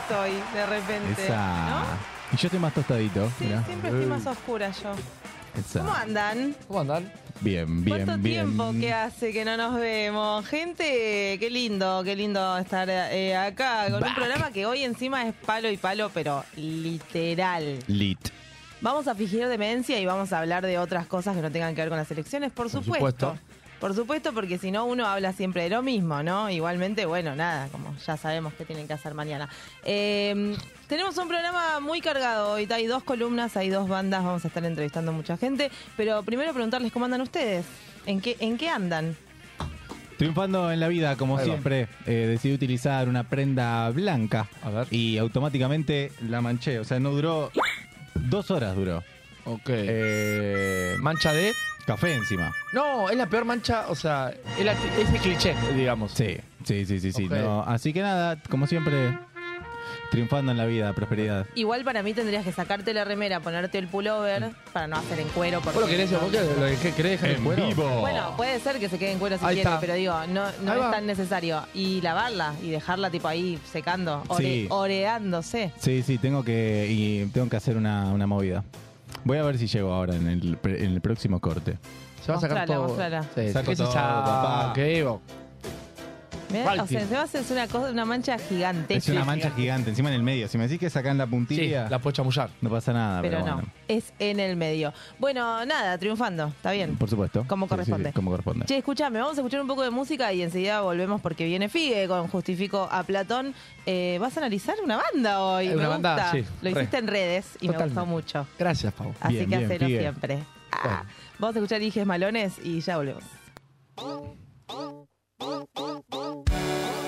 Estoy de repente. Esa. ¿No? Y yo estoy más tostadito. Sí, mirá. siempre estoy más oscura yo. Esa. ¿Cómo andan? ¿Cómo andan? Bien, bien, ¿Cuánto bien. tiempo que hace que no nos vemos? Gente, qué lindo, qué lindo estar eh, acá con un programa que hoy encima es palo y palo, pero literal. Lit. Vamos a fingir demencia y vamos a hablar de otras cosas que no tengan que ver con las elecciones, por supuesto. supuesto. Por supuesto, porque si no uno habla siempre de lo mismo, ¿no? Igualmente, bueno, nada, como ya sabemos qué tienen que hacer mañana. Eh, tenemos un programa muy cargado hoy, hay dos columnas, hay dos bandas, vamos a estar entrevistando a mucha gente, pero primero preguntarles cómo andan ustedes, ¿en qué, en qué andan? Triunfando en la vida, como Ahí siempre, eh, decidí utilizar una prenda blanca A ver. y automáticamente la manché. O sea, no duró. Dos horas duró. Ok. Eh, mancha de. Café encima. No, es la peor mancha, o sea, es, la- es el cliché, digamos. Sí, sí, sí, sí. sí. No, así que nada, como siempre, triunfando en la vida, prosperidad. Igual para mí tendrías que sacarte la remera, ponerte el pullover, para no hacer en cuero. Porque ¿Vos lo querés, vos qué- lo que querés dejar en En cuero? vivo. Bueno, puede ser que se quede en cuero si Ahí quiere, está. pero digo, no, no es tan necesario. Y lavarla y dejarla tipo ahí secando, ore- Sí. oreándose. Sí, sí, tengo que, y tengo que hacer una, una movida. Voy a ver si llego ahora en el, en el próximo corte. Se va a sacar Mostrala, todo. mostrala. Sí, Saco ¿qué se todo, papá. ¿Qué, Evo? Mirá, O sea, se va a hacer una cosa, una mancha gigante. Es una mancha gigante, encima en el medio. Si me decís que sacan la Sí, puntilla, la puedo chamullar. no pasa nada. Pero Pero, no, bueno, es en el medio. Bueno, nada, triunfando, está bien. por supuesto. Como Sí, sí, corresponde. sí, como corresponde. Che, escúchame, vamos a escuchar un poco de música y enseguida volvemos porque viene Figue con Justifico a Platón. Eh, vas a analizar una banda hoy. Eh, me una banda, gusta. sí, Lo re. hiciste en redes y me Totalmente. gustó mucho. Gracias, Pau. Así Bien, que bien, hacelo Figue. siempre. Ah, Bueno. Vamos a escuchar Hijes Malones y ya volvemos. Oh, oh, oh.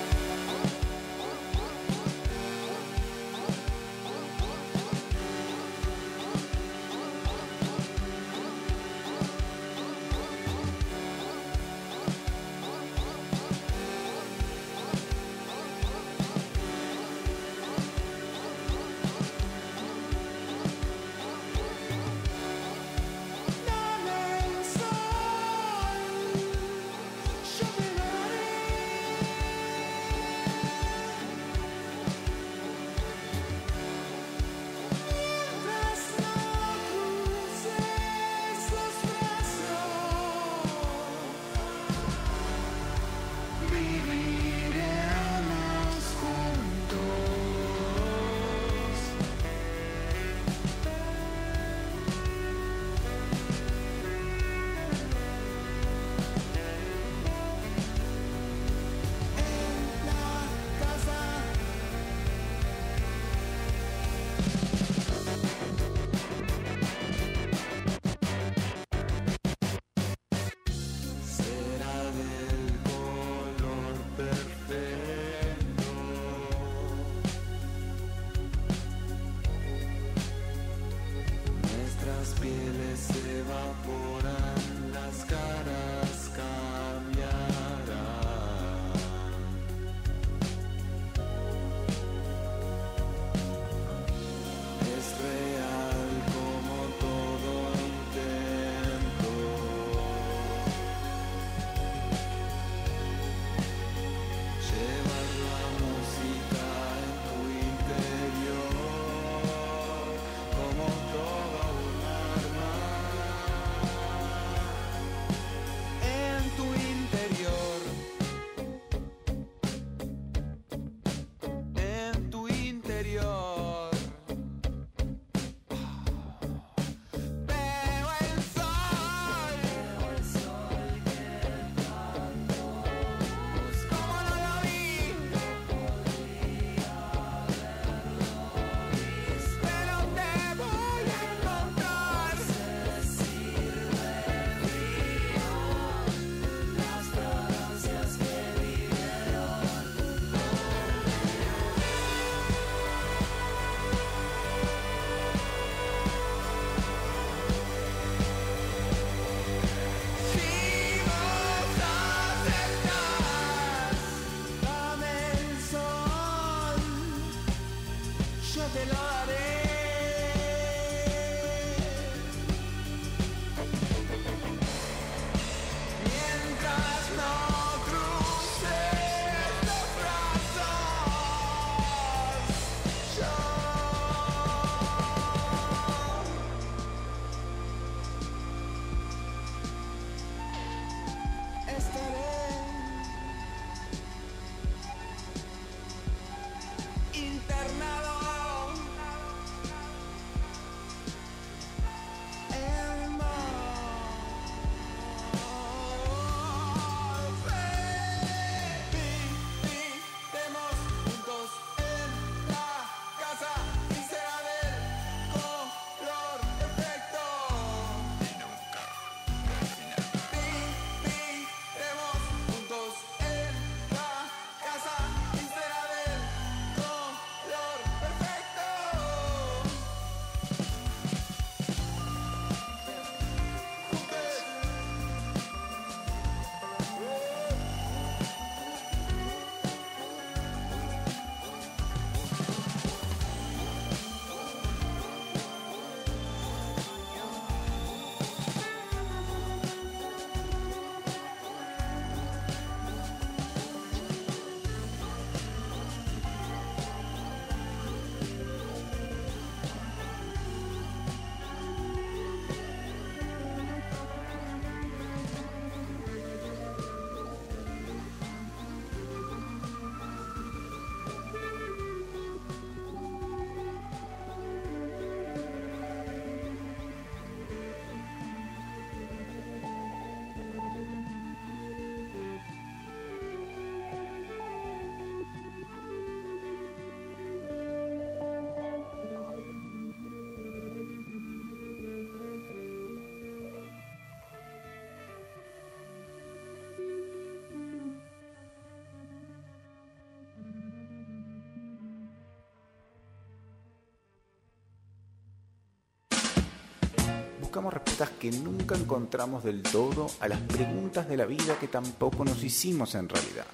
Buscamos respuestas que nunca encontramos del todo a las preguntas de la vida que tampoco nos hicimos en realidad.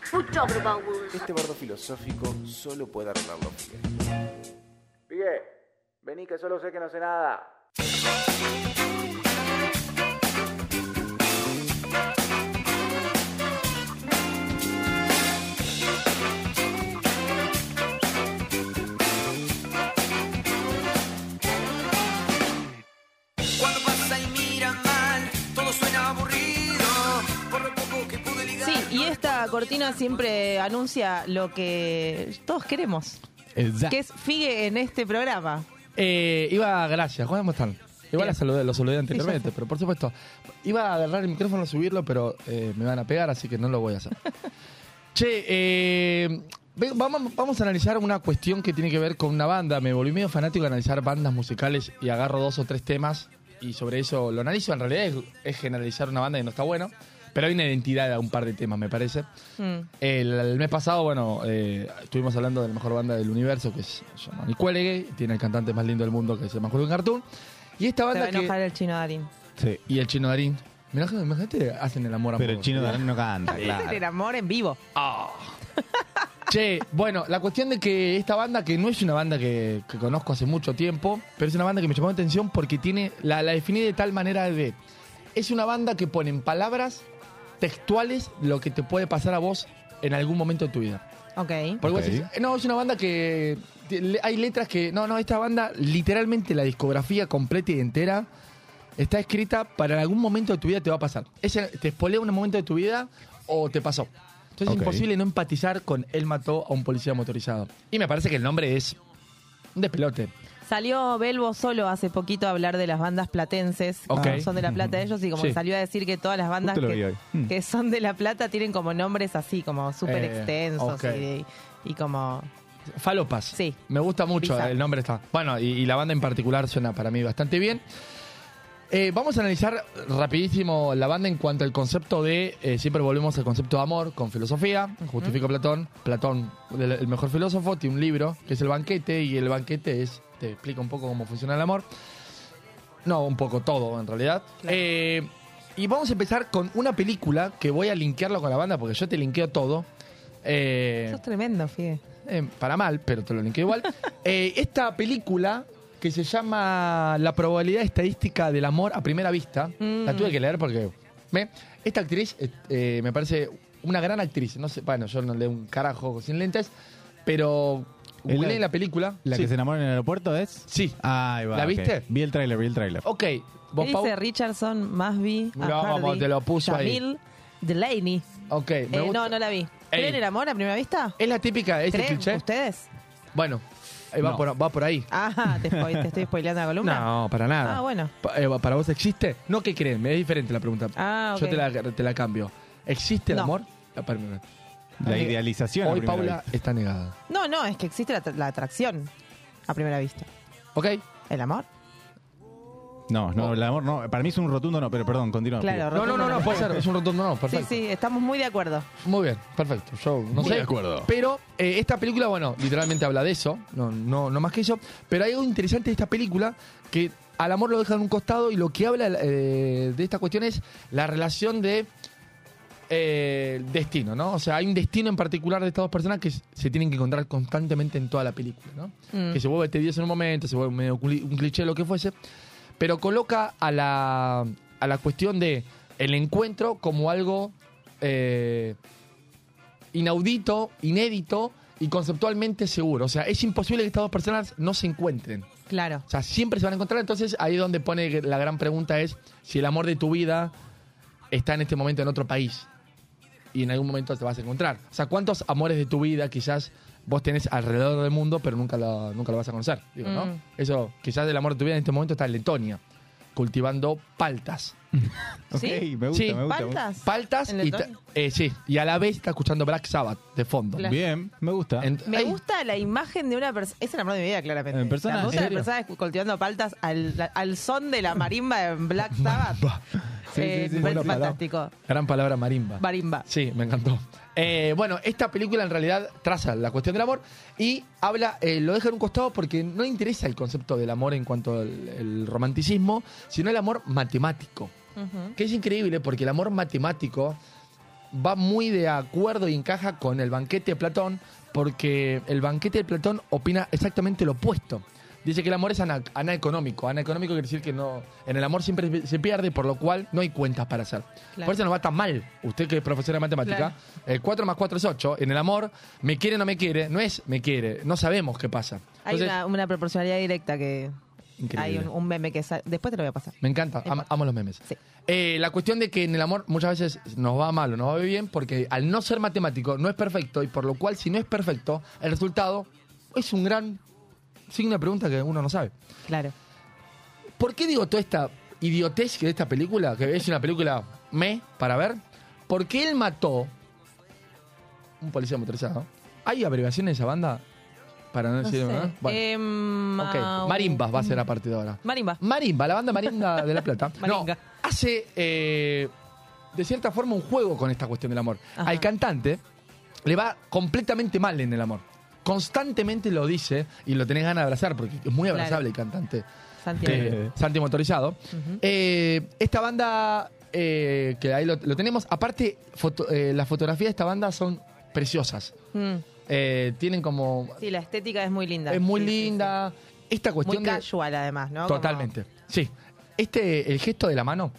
Este bardo filosófico solo puede arreglarlo Figue. Figue, vení que solo sé que no sé nada. Cortina siempre anuncia lo que todos queremos, Exacto. que es Figue en este programa. Eh, iba, gracias, ¿cómo están? Igual la saludé, lo saludé anteriormente, pero por supuesto, iba a agarrar el micrófono, subirlo, pero eh, me van a pegar, así que no lo voy a hacer. che, eh, vamos, vamos a analizar una cuestión que tiene que ver con una banda. Me volví medio fanático de analizar bandas musicales y agarro dos o tres temas y sobre eso lo analizo. En realidad es, es generalizar una banda y no está bueno, pero hay una identidad a un par de temas, me parece. Mm. El, el mes pasado, bueno, eh, estuvimos hablando de la mejor banda del universo, que es, se llama Nicuelegue, tiene el cantante más lindo del mundo, que se llama Julio Cartoon. Y esta Se va banda que... enojar el chino Darín. Sí. Y el chino Darín. Mirá, imagínate, hacen el amor a Pero el chino Darín no canta, claro. el amor en vivo. Che, bueno, la cuestión de que esta banda, que no es una banda que, que conozco hace mucho tiempo, pero es una banda que me llamó la atención porque tiene, la, la definí de tal manera de, es una banda que pone en palabras textuales lo que te puede pasar a vos en algún momento de tu vida. Ok. Porque vos Ok. decís, no, es una banda que. te- le- Hay letras que. No, no, esta banda, literalmente la discografía completa y entera está escrita para en algún momento de tu vida te va a pasar. Ese, te espolea un momento de tu vida o te pasó. Entonces Ok. es imposible no empatizar con él mató a un policía motorizado. Y me parece que el nombre es un despelote. Salió Belbo solo hace poquito a hablar de las bandas platenses, que son de La Plata ellos, y como Sí. salió a decir que todas las bandas que. Mm. que son de La Plata tienen como nombres así, como súper Eh, extensos ok. y, y como... Falopas. Sí. Me gusta mucho, el nombre está. Bueno, y, y la banda en particular suena para mí bastante bien. Eh, vamos a analizar rapidísimo la banda en cuanto al concepto de, eh, siempre volvemos al concepto de amor con filosofía, justifica Platón, Platón, el, el mejor filósofo, tiene un libro que es el banquete y el banquete es, te explica un poco cómo funciona el amor. No, un poco todo en realidad. Claro. Eh, y vamos a empezar con una película que voy a linkearlo con la banda porque yo te linkeo todo. Eh, Sos tremendo, Fide. eh, para mal, pero te lo linkeo igual. Esta película que se llama La probabilidad estadística del amor a primera vista, Mm. la tuve que leer porque me, esta actriz me parece una gran actriz. No sé, bueno, yo no leo un carajo sin lentes, pero ¿Es googleé la- la película. ¿La sí. que se enamora en el aeropuerto es? Sí. Ahí va. ¿La ok. viste? Vi el tráiler, vi el tráiler. Ok, ¿Qué vos, Pau. dice Richardson, Masby, No, Hardy, vamos, te lo puso ahí. Jamil, Delaney? Ok, me Eh, gusta. no, no la vi. ¿Creen el amor a primera vista? Es la típica, es el ¿Creen cliché. ustedes? Bueno, ahí va, No. por, va por ahí. Ah, te, spoil- te estoy spoileando la columna. No, para nada. Ah, bueno. Pa- eh, ¿Para vos existe? No, ¿qué creen? Me es diferente la pregunta. Ah, ok. Yo te la, te la cambio. ¿Existe el No. amor? Ah, perdón. La idealización. a Hoy primera Paula vista. está negada. No, no, es que existe la, la atracción a primera vista. ¿Ok? ¿El amor? No, no, el amor no. Para mí es un rotundo no, pero perdón, continúa. Claro, No, no, no, no, puede ser. Es un rotundo no. Sí, Perfecto. sí, estamos muy de acuerdo. Muy bien, perfecto. Yo no Muy sé. de acuerdo. Pero eh, esta película, bueno, literalmente habla de eso. No, no, no más que eso. Pero hay algo interesante de esta película que al amor lo deja en un costado y lo que habla eh, de esta cuestión es la relación de eh, destino, ¿no? O sea, hay un destino en particular de estas dos personas que se tienen que encontrar constantemente en toda la película, ¿no? Mm. Que se vuelve tedioso en un momento, se vuelve medio un cliché, lo que fuese, pero coloca a la, a la cuestión de el encuentro como algo eh, inaudito, inédito y conceptualmente seguro. O sea, es imposible que estas dos personas no se encuentren. Claro. O sea, siempre se van a encontrar. Entonces, ahí es donde pone la gran pregunta es si el amor de tu vida está en este momento en otro país. Y en algún momento te vas a encontrar. O sea, ¿cuántos amores de tu vida quizás vos tenés alrededor del mundo, pero nunca lo, nunca lo vas a conocer? Digo, ¿no? Mm. Eso, quizás el amor de tu vida en este momento está en Letonia, cultivando paltas. ¿Sí? me gusta, Sí. me gusta. ¿Paltas? Paltas ¿En y, eh, sí, y a la vez está escuchando Black Sabbath de fondo. Claro. Bien, me gusta. Me ay, gusta la imagen de una persona. Es el amor de mi vida, claramente. ¿En persona? Me gusta ¿En la persona cultivando paltas al, al son de la marimba en Black Sabbath. Sí, Eh, sí, sí, palabra. fantástico. Gran palabra marimba. Marimba. Sí, me encantó. Eh, bueno, esta película en realidad traza la cuestión del amor y habla, eh, lo deja en un costado porque no le interesa el concepto del amor en cuanto al el romanticismo, sino el amor matemático. Que es increíble porque el amor matemático va muy de acuerdo y encaja con el banquete de Platón, porque el banquete de Platón opina exactamente lo opuesto. Dice que el amor es ana- anaeconómico. Anaeconómico quiere decir que no, en el amor siempre se pierde, por lo cual no hay cuentas para hacer. Claro. Por eso nos va tan mal. Usted que es profesora de matemática, Claro. el 4 más 4 es 8. En el amor, me quiere o no me quiere, no es me quiere, no sabemos qué pasa. Hay una, una proporcionalidad directa que. Increíble. Hay un, un meme que. sa- Después te lo voy a pasar. Me encanta, am- amo los memes. Sí. Eh, la cuestión de que en el amor muchas veces nos va mal o nos va bien porque al no ser matemático no es perfecto y por lo cual si no es perfecto, el resultado es un gran signo de pregunta que uno no sabe. Claro. ¿Por qué digo toda esta idiotez que de esta película, que es una película me para ver? Porque él mató un policía motorizado. ¿Hay abreviaciones de esa banda? Para no No decir, sé. ¿no? Em, Marimbas va a ser a partir de ahora. Marimba. Marimba, la banda Marimba de La Plata. no, hace eh, de cierta forma un juego con esta cuestión del amor. Ajá. Al cantante le va completamente mal en el amor. Constantemente lo dice y lo tenés ganas de abrazar porque es muy abrazable el cantante. Santiago. Eh, Santi Motorizado. Eh, esta banda, eh, que ahí lo, lo tenemos, aparte, foto- las fotografías de esta banda son preciosas. Mm. Tienen como... Sí, la estética es muy linda. Es muy Sí, sí, linda. Esta cuestión Muy de... casual, además, ¿no? Totalmente. Sí. Este, el gesto de la mano,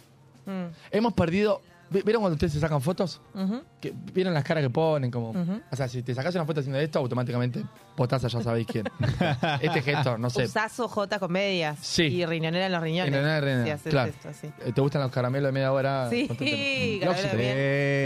Mm. hemos perdido... ¿vi- ¿Vieron cuando ustedes se sacan fotos? Que, ¿Vieron las caras que ponen? Como. O sea, si te sacas una foto haciendo esto, automáticamente potasa, ya sabéis quién. este gesto, no sé. Usás J con medias. Sí. Y riñonera en los riñones. Y riñonera en los riñones, Sí, haces claro. esto, así. Eh, ¿Te gustan los caramelos de media hora? Sí, Lógico. Sí.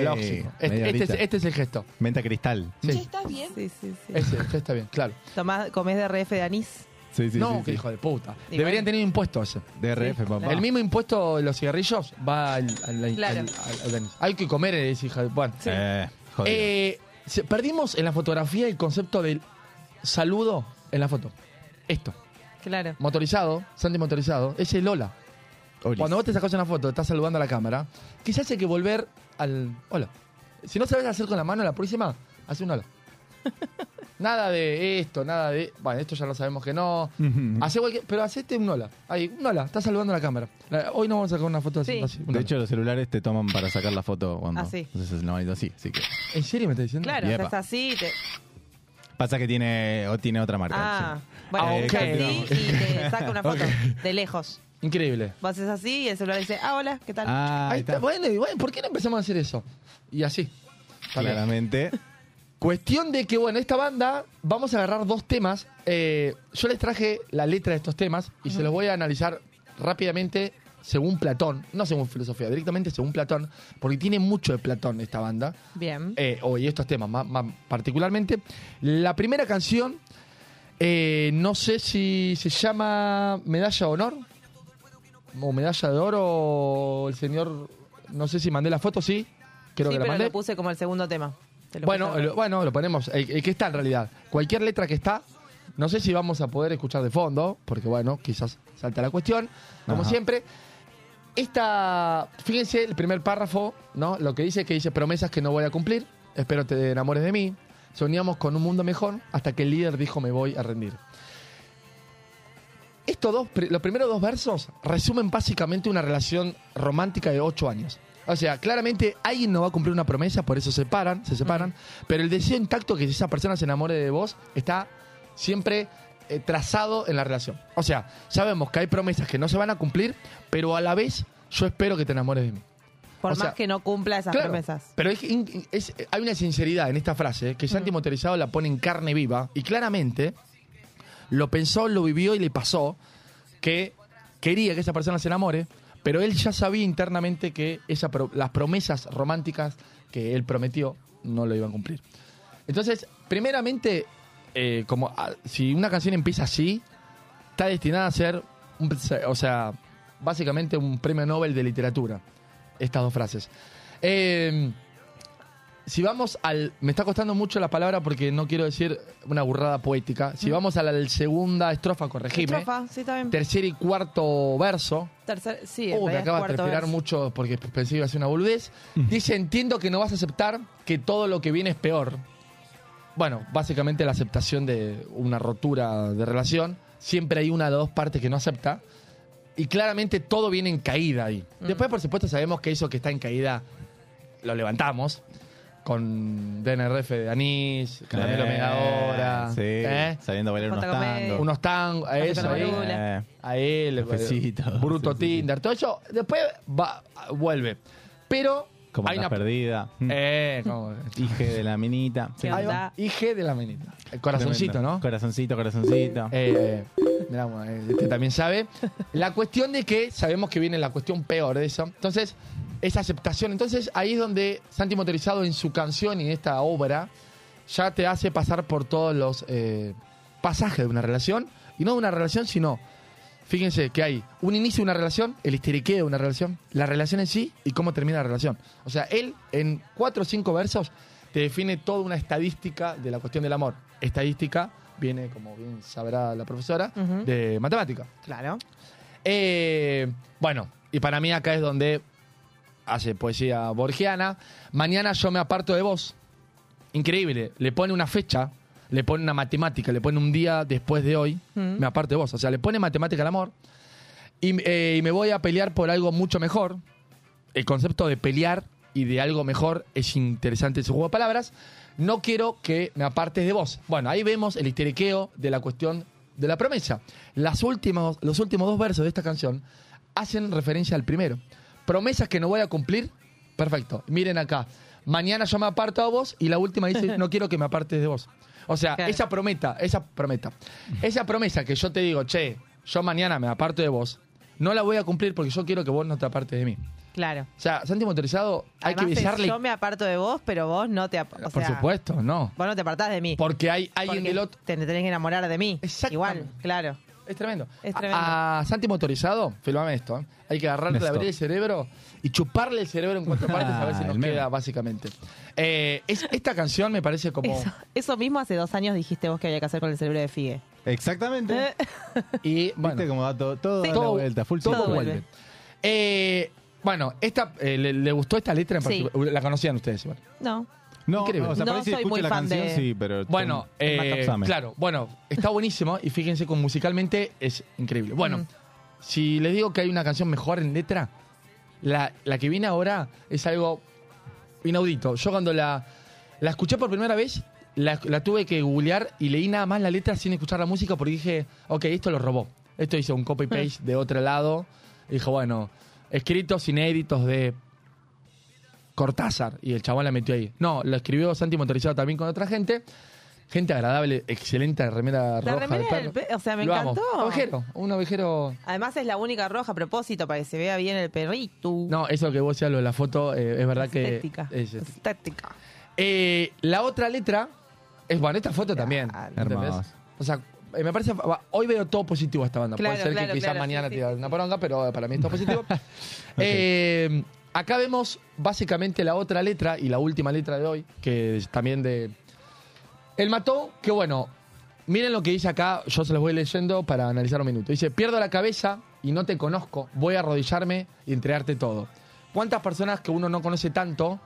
Lógico. Este, este es, este es el gesto. Menta cristal. Sí. Sí, sí, sí. Ese, ese está bien, claro. Tomás, comés de RF de anís. Sí, sí, no, sí, qué sí. hijo de puta. Deberían tener un impuesto ese. DRF, papá. El mismo impuesto de los cigarrillos va al, al- al- Claro. al- al- al- Hay que comer, es hija de... Bueno. Eh, jodido. Eh, se- perdimos en la fotografía el concepto del saludo en la foto. Esto. Claro. Motorizado, Santi motorizado, ese Lola. Olis. Cuando vos te sacas una foto, estás saludando a la cámara, quizás hay que volver al hola. Si no sabes hacer con la mano la próxima, haz un hola. nada de esto, nada de. Bueno, esto ya lo sabemos que no. Hace cualquier, pero hacete un hola. Ahí, un hola, estás saludando a la cámara. La- Hoy no vamos a sacar una foto Sí. así. un De hola. hecho, los celulares te toman para sacar la foto cuando Ah, sí. haces el manito así. Así que ¿En serio me estás diciendo? Claro, Yepa. estás así. y Te... pasa que tiene o tiene otra marca. Ah, sí. bueno, Ah, así y te saca una foto de lejos. Increíble. Vos haces así y el celular dice, ah, hola, ¿qué tal? Ah, Ahí ahí está. está. Bueno, y bueno, ¿por qué no empezamos a hacer eso? Y así. También. Claramente. Cuestión de que, bueno, esta banda, vamos a agarrar dos temas. Eh, yo les traje la letra de estos temas y se los voy a analizar rápidamente según Platón, no según filosofía, directamente según Platón, porque tiene mucho de Platón esta banda, Bien. eh, o y estos temas más, más particularmente. La primera canción, eh, no sé si se llama Medalla de Honor, o Medalla de Oro, o el señor, no sé si mandé la foto, sí, creo sí, que la pero mandé. lo puse como el segundo tema. Te lo Bueno, lo, bueno, lo ponemos. El, el que está en realidad. Cualquier letra que está, no sé si vamos a poder escuchar de fondo, porque bueno, quizás salta la cuestión. Como Ajá. siempre, esta, fíjense el primer párrafo, ¿no? Lo que dice que dice promesas que no voy a cumplir. Espero te enamores de mí. Soñamos con un mundo mejor hasta que el líder dijo me voy a rendir. Estos dos, los primeros dos versos resumen básicamente una relación romántica de ocho años. O sea, claramente alguien no va a cumplir una promesa, por eso se separan, se separan, pero el deseo intacto que esa persona se enamore de vos está siempre eh, trazado en la relación. O sea, sabemos que hay promesas que no se van a cumplir, pero a la vez yo espero que te enamores de mí. Por o más sea, que no cumpla esas Claro, promesas. Pero es- es- hay una sinceridad en esta frase que Santi Motorizado la pone en carne viva y claramente lo pensó, lo vivió y le pasó que quería que esa persona se enamore, pero él ya sabía internamente que esa las promesas románticas que él prometió no lo iban a cumplir. Entonces, primeramente, eh, como ah, si una canción empieza así, está destinada a ser, un- o sea, básicamente un premio Nobel de literatura. Estas dos frases. Eh, si vamos al. Me está costando mucho la palabra porque no quiero decir una burrada poética. Si vamos a la segunda estrofa, corregime. Estrofa, sí, bien. Tercer y cuarto verso. Tercer, sí, Uh, me realidad acaba de verso. mucho porque pensé que iba a ser una boludez. Dice, entiendo que no vas a aceptar que todo lo que viene es peor. Bueno, básicamente la aceptación de una rotura de relación. Siempre hay una de dos partes que no acepta. Y claramente todo viene en caída ahí. Mm. Después, por supuesto, sabemos que eso que está en caída lo levantamos. Con DNRF de Anís, Caramelo Eh, Megadora. Sí, ¿eh? sabiendo bailar unos tangos. Unos tangos, a eso ahí. Eh, A él, Cafecito. Bruto Sí, sí, sí. Tinder, todo eso. Después va, vuelve. Pero como hay una. perdida. Mm. Eh, como- Hije de la minita. Sí. IG de la menita. El corazoncito, Tremendo. ¿no? Corazoncito, corazoncito. Eh, mirá, bueno, eh, este también sabe. La cuestión de que sabemos que viene la cuestión peor de eso. Entonces, esa aceptación. Entonces, ahí es donde Santi Motorizado en su canción y en esta obra ya te hace pasar por todos los eh, pasajes de una relación. Y no de una relación, sino, fíjense que hay un inicio de una relación, el histeriqueo de una relación, la relación en sí y cómo termina la relación. O sea, él en cuatro o cinco versos te define toda una estadística de la cuestión del amor. Estadística viene, como bien sabrá la profesora, de matemática. Claro. Eh, bueno, y para mí acá es donde hace poesía borgiana. Mañana yo me aparto de vos. Increíble. Le pone una fecha, le pone una matemática, le pone un día después de hoy. Mm. Me aparto de vos. O sea, le pone matemática al amor. Y, eh, y me voy a pelear por algo mucho mejor. El concepto de pelear y de algo mejor es interesante ese juego de palabras. No quiero que me apartes de vos. Bueno, ahí vemos el histeriqueo de la cuestión de la promesa. Las últimos, los últimos dos versos de esta canción hacen referencia al primero. Promesas que no voy a cumplir. Perfecto. Miren acá. Mañana yo me aparto de vos y la última dice, no quiero que me apartes de vos. O sea, Claro. esa prometa, esa prometa, esa promesa que yo te digo, che, yo mañana me aparto de vos, no la voy a cumplir porque yo quiero que vos no te apartes de mí. Claro. O sea, Santi Motorizado, hay que es, besarle. yo me aparto de vos, pero vos no te apartás. por supuesto, no. Vos no te apartás de mí. Porque hay alguien del otro. Te tenés que enamorar de mí. Exactamente. Igual, claro. Es tremendo. Es tremendo. A, a Santi Motorizado, filmame esto. ¿eh? Hay que agarrarle, Esto. abrir el cerebro y chuparle el cerebro en cuatro partes a ver si Ah, nos queda, básicamente. Eh, es- esta canción me parece como. Eso, eso mismo hace dos años dijiste vos que había que hacer con el cerebro de Figue. Exactamente. Eh, Y bueno, Viste cómo da todo, todo Sí. da la todo, vuelta, full todo circle. vuelve. vuelve. Eh, bueno, esta, eh, le, le gustó esta letra en Sí. particular? La conocían ustedes, igual. No. No, Increíble. o sea, No soy muy la fan canción, de- sí, pero... Bueno, eh, claro, bueno, está buenísimo y fíjense con musicalmente es increíble. Bueno, Mm. si les digo que hay una canción mejor en letra, la, la que viene ahora es algo inaudito. Yo cuando la, la escuché por primera vez, la, la tuve que googlear y leí nada más la letra sin escuchar la música porque dije, ok, esto lo robó. Esto hizo un copy-paste de otro lado. Y dijo, bueno, escritos inéditos de Cortázar. Y el chabón la metió ahí. No, lo escribió Santi Motorizado también con otra gente. Gente agradable, excelente remera La roja. remera de del perro. pe- o sea, me Lo amo. encantó. Ovejero, un ovejero. Además es la única roja a propósito para que se vea bien el perrito. No, eso que vos decías lo de la foto, eh, es verdad que. Estética. es estética. Estética. Eh, la otra letra es bueno, esta foto también. Claro. ¿entendés? Hermoso. O sea, eh, me parece. va, Hoy veo todo positivo a esta banda. Claro, Puede ser claro, que quizás claro, mañana sí, te diga sí, una sí. poronga, pero para mí es todo positivo. Eh, acá vemos básicamente la otra letra y la última letra de hoy, que es también de. El mató, que bueno. Miren lo que dice acá, yo se los voy leyendo para analizar un minuto. Dice, pierdo la cabeza y no te conozco, voy a arrodillarme y entregarte todo. ¿Cuántas personas que uno no conoce tanto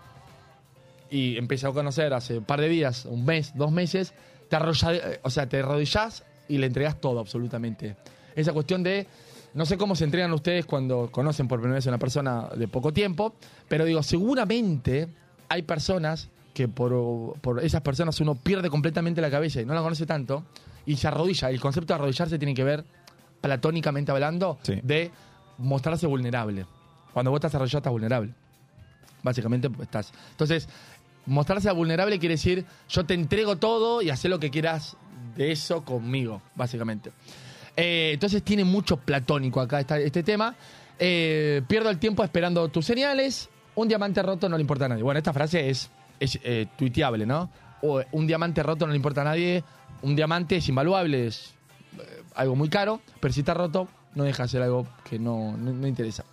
y empezó a conocer hace un par de días, un mes, dos meses, te arrolla, eh, o sea, te arrodillás y le entregas todo absolutamente. Esa cuestión de, no sé cómo se entregan ustedes cuando conocen por primera vez a una persona de poco tiempo, pero digo, seguramente hay personas que por, por esas personas uno pierde completamente la cabeza y no la conoce tanto y se arrodilla. El concepto de arrodillarse tiene que ver, platónicamente hablando, Sí. de mostrarse vulnerable. Cuando vos estás arrodillado estás vulnerable. Básicamente estás. Entonces, mostrarse vulnerable quiere decir yo te entrego todo y hacer lo que quieras de eso conmigo, básicamente. Eh, entonces tiene mucho platónico acá este tema. Eh, pierdo el tiempo esperando tus señales. Un diamante roto no le importa a nadie. Bueno, esta frase es, es eh, tuiteable, ¿no? Un diamante roto no le importa a nadie. Un diamante es invaluable, es algo muy caro, pero si está roto, no deja de ser algo que no, no- interesa.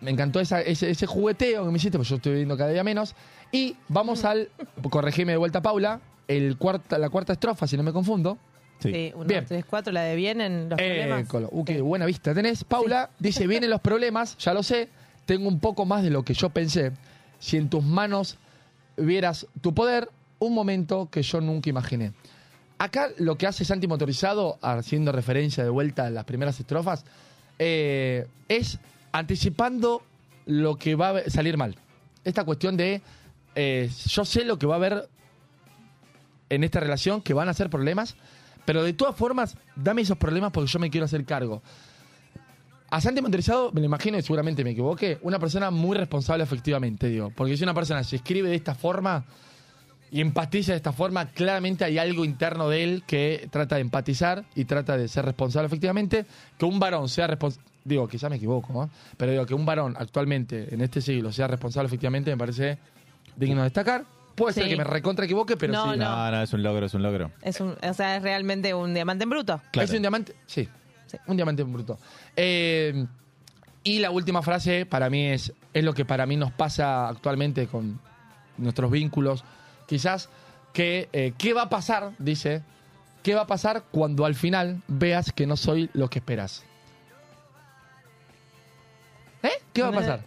Me encantó ese jugueteo que me hiciste, porque yo estoy viendo cada día menos. Y vamos al, corregime de vuelta, Paula, el cuarta, la cuarta estrofa, si no me confundo. Sí. Sí, uno, Bien. tres, cuatro, la de vienen los Eh, problemas. uh, qué buena vista tenés. Paula dice, vienen los problemas, ya lo sé, tengo un poco más de lo que yo pensé. Si en tus manos vieras tu poder, un momento que yo nunca imaginé. Acá lo que hace Santi Motorizado, haciendo referencia de vuelta a las primeras estrofas, eh, es anticipando lo que va a salir mal. Esta cuestión de, eh, yo sé lo que va a haber en esta relación, que van a ser problemas, pero de todas formas, dame esos problemas porque yo me quiero hacer cargo. A Santi Motorizado, me lo imagino y seguramente me equivoqué, una persona muy responsable efectivamente, digo. Porque si una persona se escribe de esta forma y empatiza de esta forma, claramente hay algo interno de él que trata de empatizar y trata de ser responsable efectivamente. Que un varón sea responsable, digo, quizá me equivoco, ¿no? pero digo, que un varón actualmente, en este siglo, sea responsable efectivamente, me parece digno de destacar. Puede ser Sí. que me recontra equivoque, pero No, sí. no. No, no, es un logro, es un logro. Es un, o sea, es realmente un diamante en bruto. Claro. ¿Es un diamante? Sí, un diamante en bruto. Eh, y la última frase para mí es, es lo que para mí nos pasa actualmente con nuestros vínculos. Quizás que, eh, ¿qué va a pasar? Dice, ¿qué va a pasar cuando al final veas que no soy lo que esperas? ¿Eh? ¿Qué va a pasar?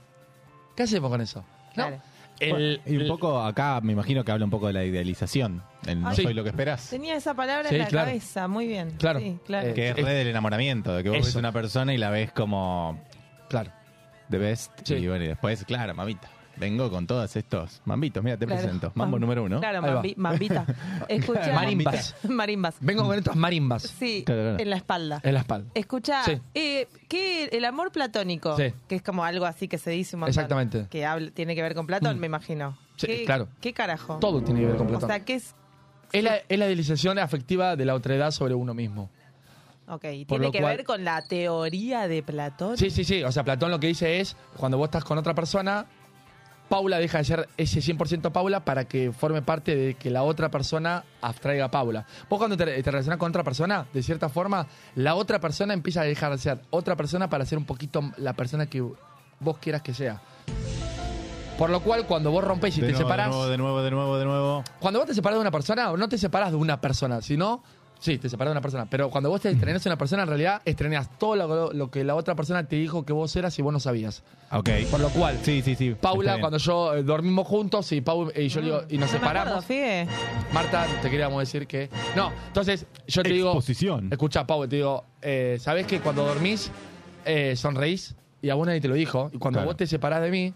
¿Qué hacemos con eso? ¿No? Claro. El- y un poco acá me imagino que habla un poco de la idealización. El no Ay. soy lo que esperas. Tenía esa palabra Sí, en la claro. cabeza, muy bien. Claro. Sí, claro. Eh, Que es Es- re del enamoramiento, de que vos ves Eso. una persona y la ves como Claro. the best. Sí. Y bueno, y después, claro, mamita. Vengo con todos estos mambitos. Mira, te Claro. presento. Mambo Mam- número uno. Claro, mambi- mambita. Escucha. Marimbas. Marimbas. Vengo con estas marimbas Sí, Claro, claro. en la espalda. en la espalda. Escucha, Sí. eh, ¿qué, el amor platónico, Sí. que es como algo así que se dice un montón, Exactamente. que habla- tiene que ver con Platón, Mm. me imagino. Sí, ¿Qué, claro. ¿Qué carajo? Todo tiene que ver con O Platón. sea, ¿qué es? Es la, es la idealización afectiva de la otredad sobre uno mismo. Ok, Por tiene lo que cual- ver con la teoría de Platón. Sí, sí, sí. O sea, Platón lo que dice es, cuando vos estás con otra persona, Paula deja de ser ese 100% Paula para que forme parte de que la otra persona abstraiga a Paula. Vos cuando te, te relacionas con otra persona, de cierta forma, la otra persona empieza a dejar de ser otra persona para ser un poquito la persona que vos quieras que sea. Por lo cual, cuando vos rompés y de te nuevo, separás... de nuevo, de nuevo, de nuevo, de nuevo. Cuando vos te separás de una persona, no te separás de una persona, sino. Sí, te separás de una persona. Pero cuando vos te estrenás de una persona, en realidad estrenás todo lo, lo que la otra persona te dijo que vos eras y vos no sabías. Ok. Por lo cual, Sí, sí, sí. Paula, cuando yo eh, dormimos juntos y, Pau, y yo le digo, y nos No me acuerdo, separamos. Figue. Marta, te queríamos decir que. No, entonces yo te digo. Exposición. Escucha, Pau, te digo, eh, ¿sabés que cuando dormís eh, sonreís? Y a vos nadie te lo dijo. Y cuando Claro. vos te separás de mí,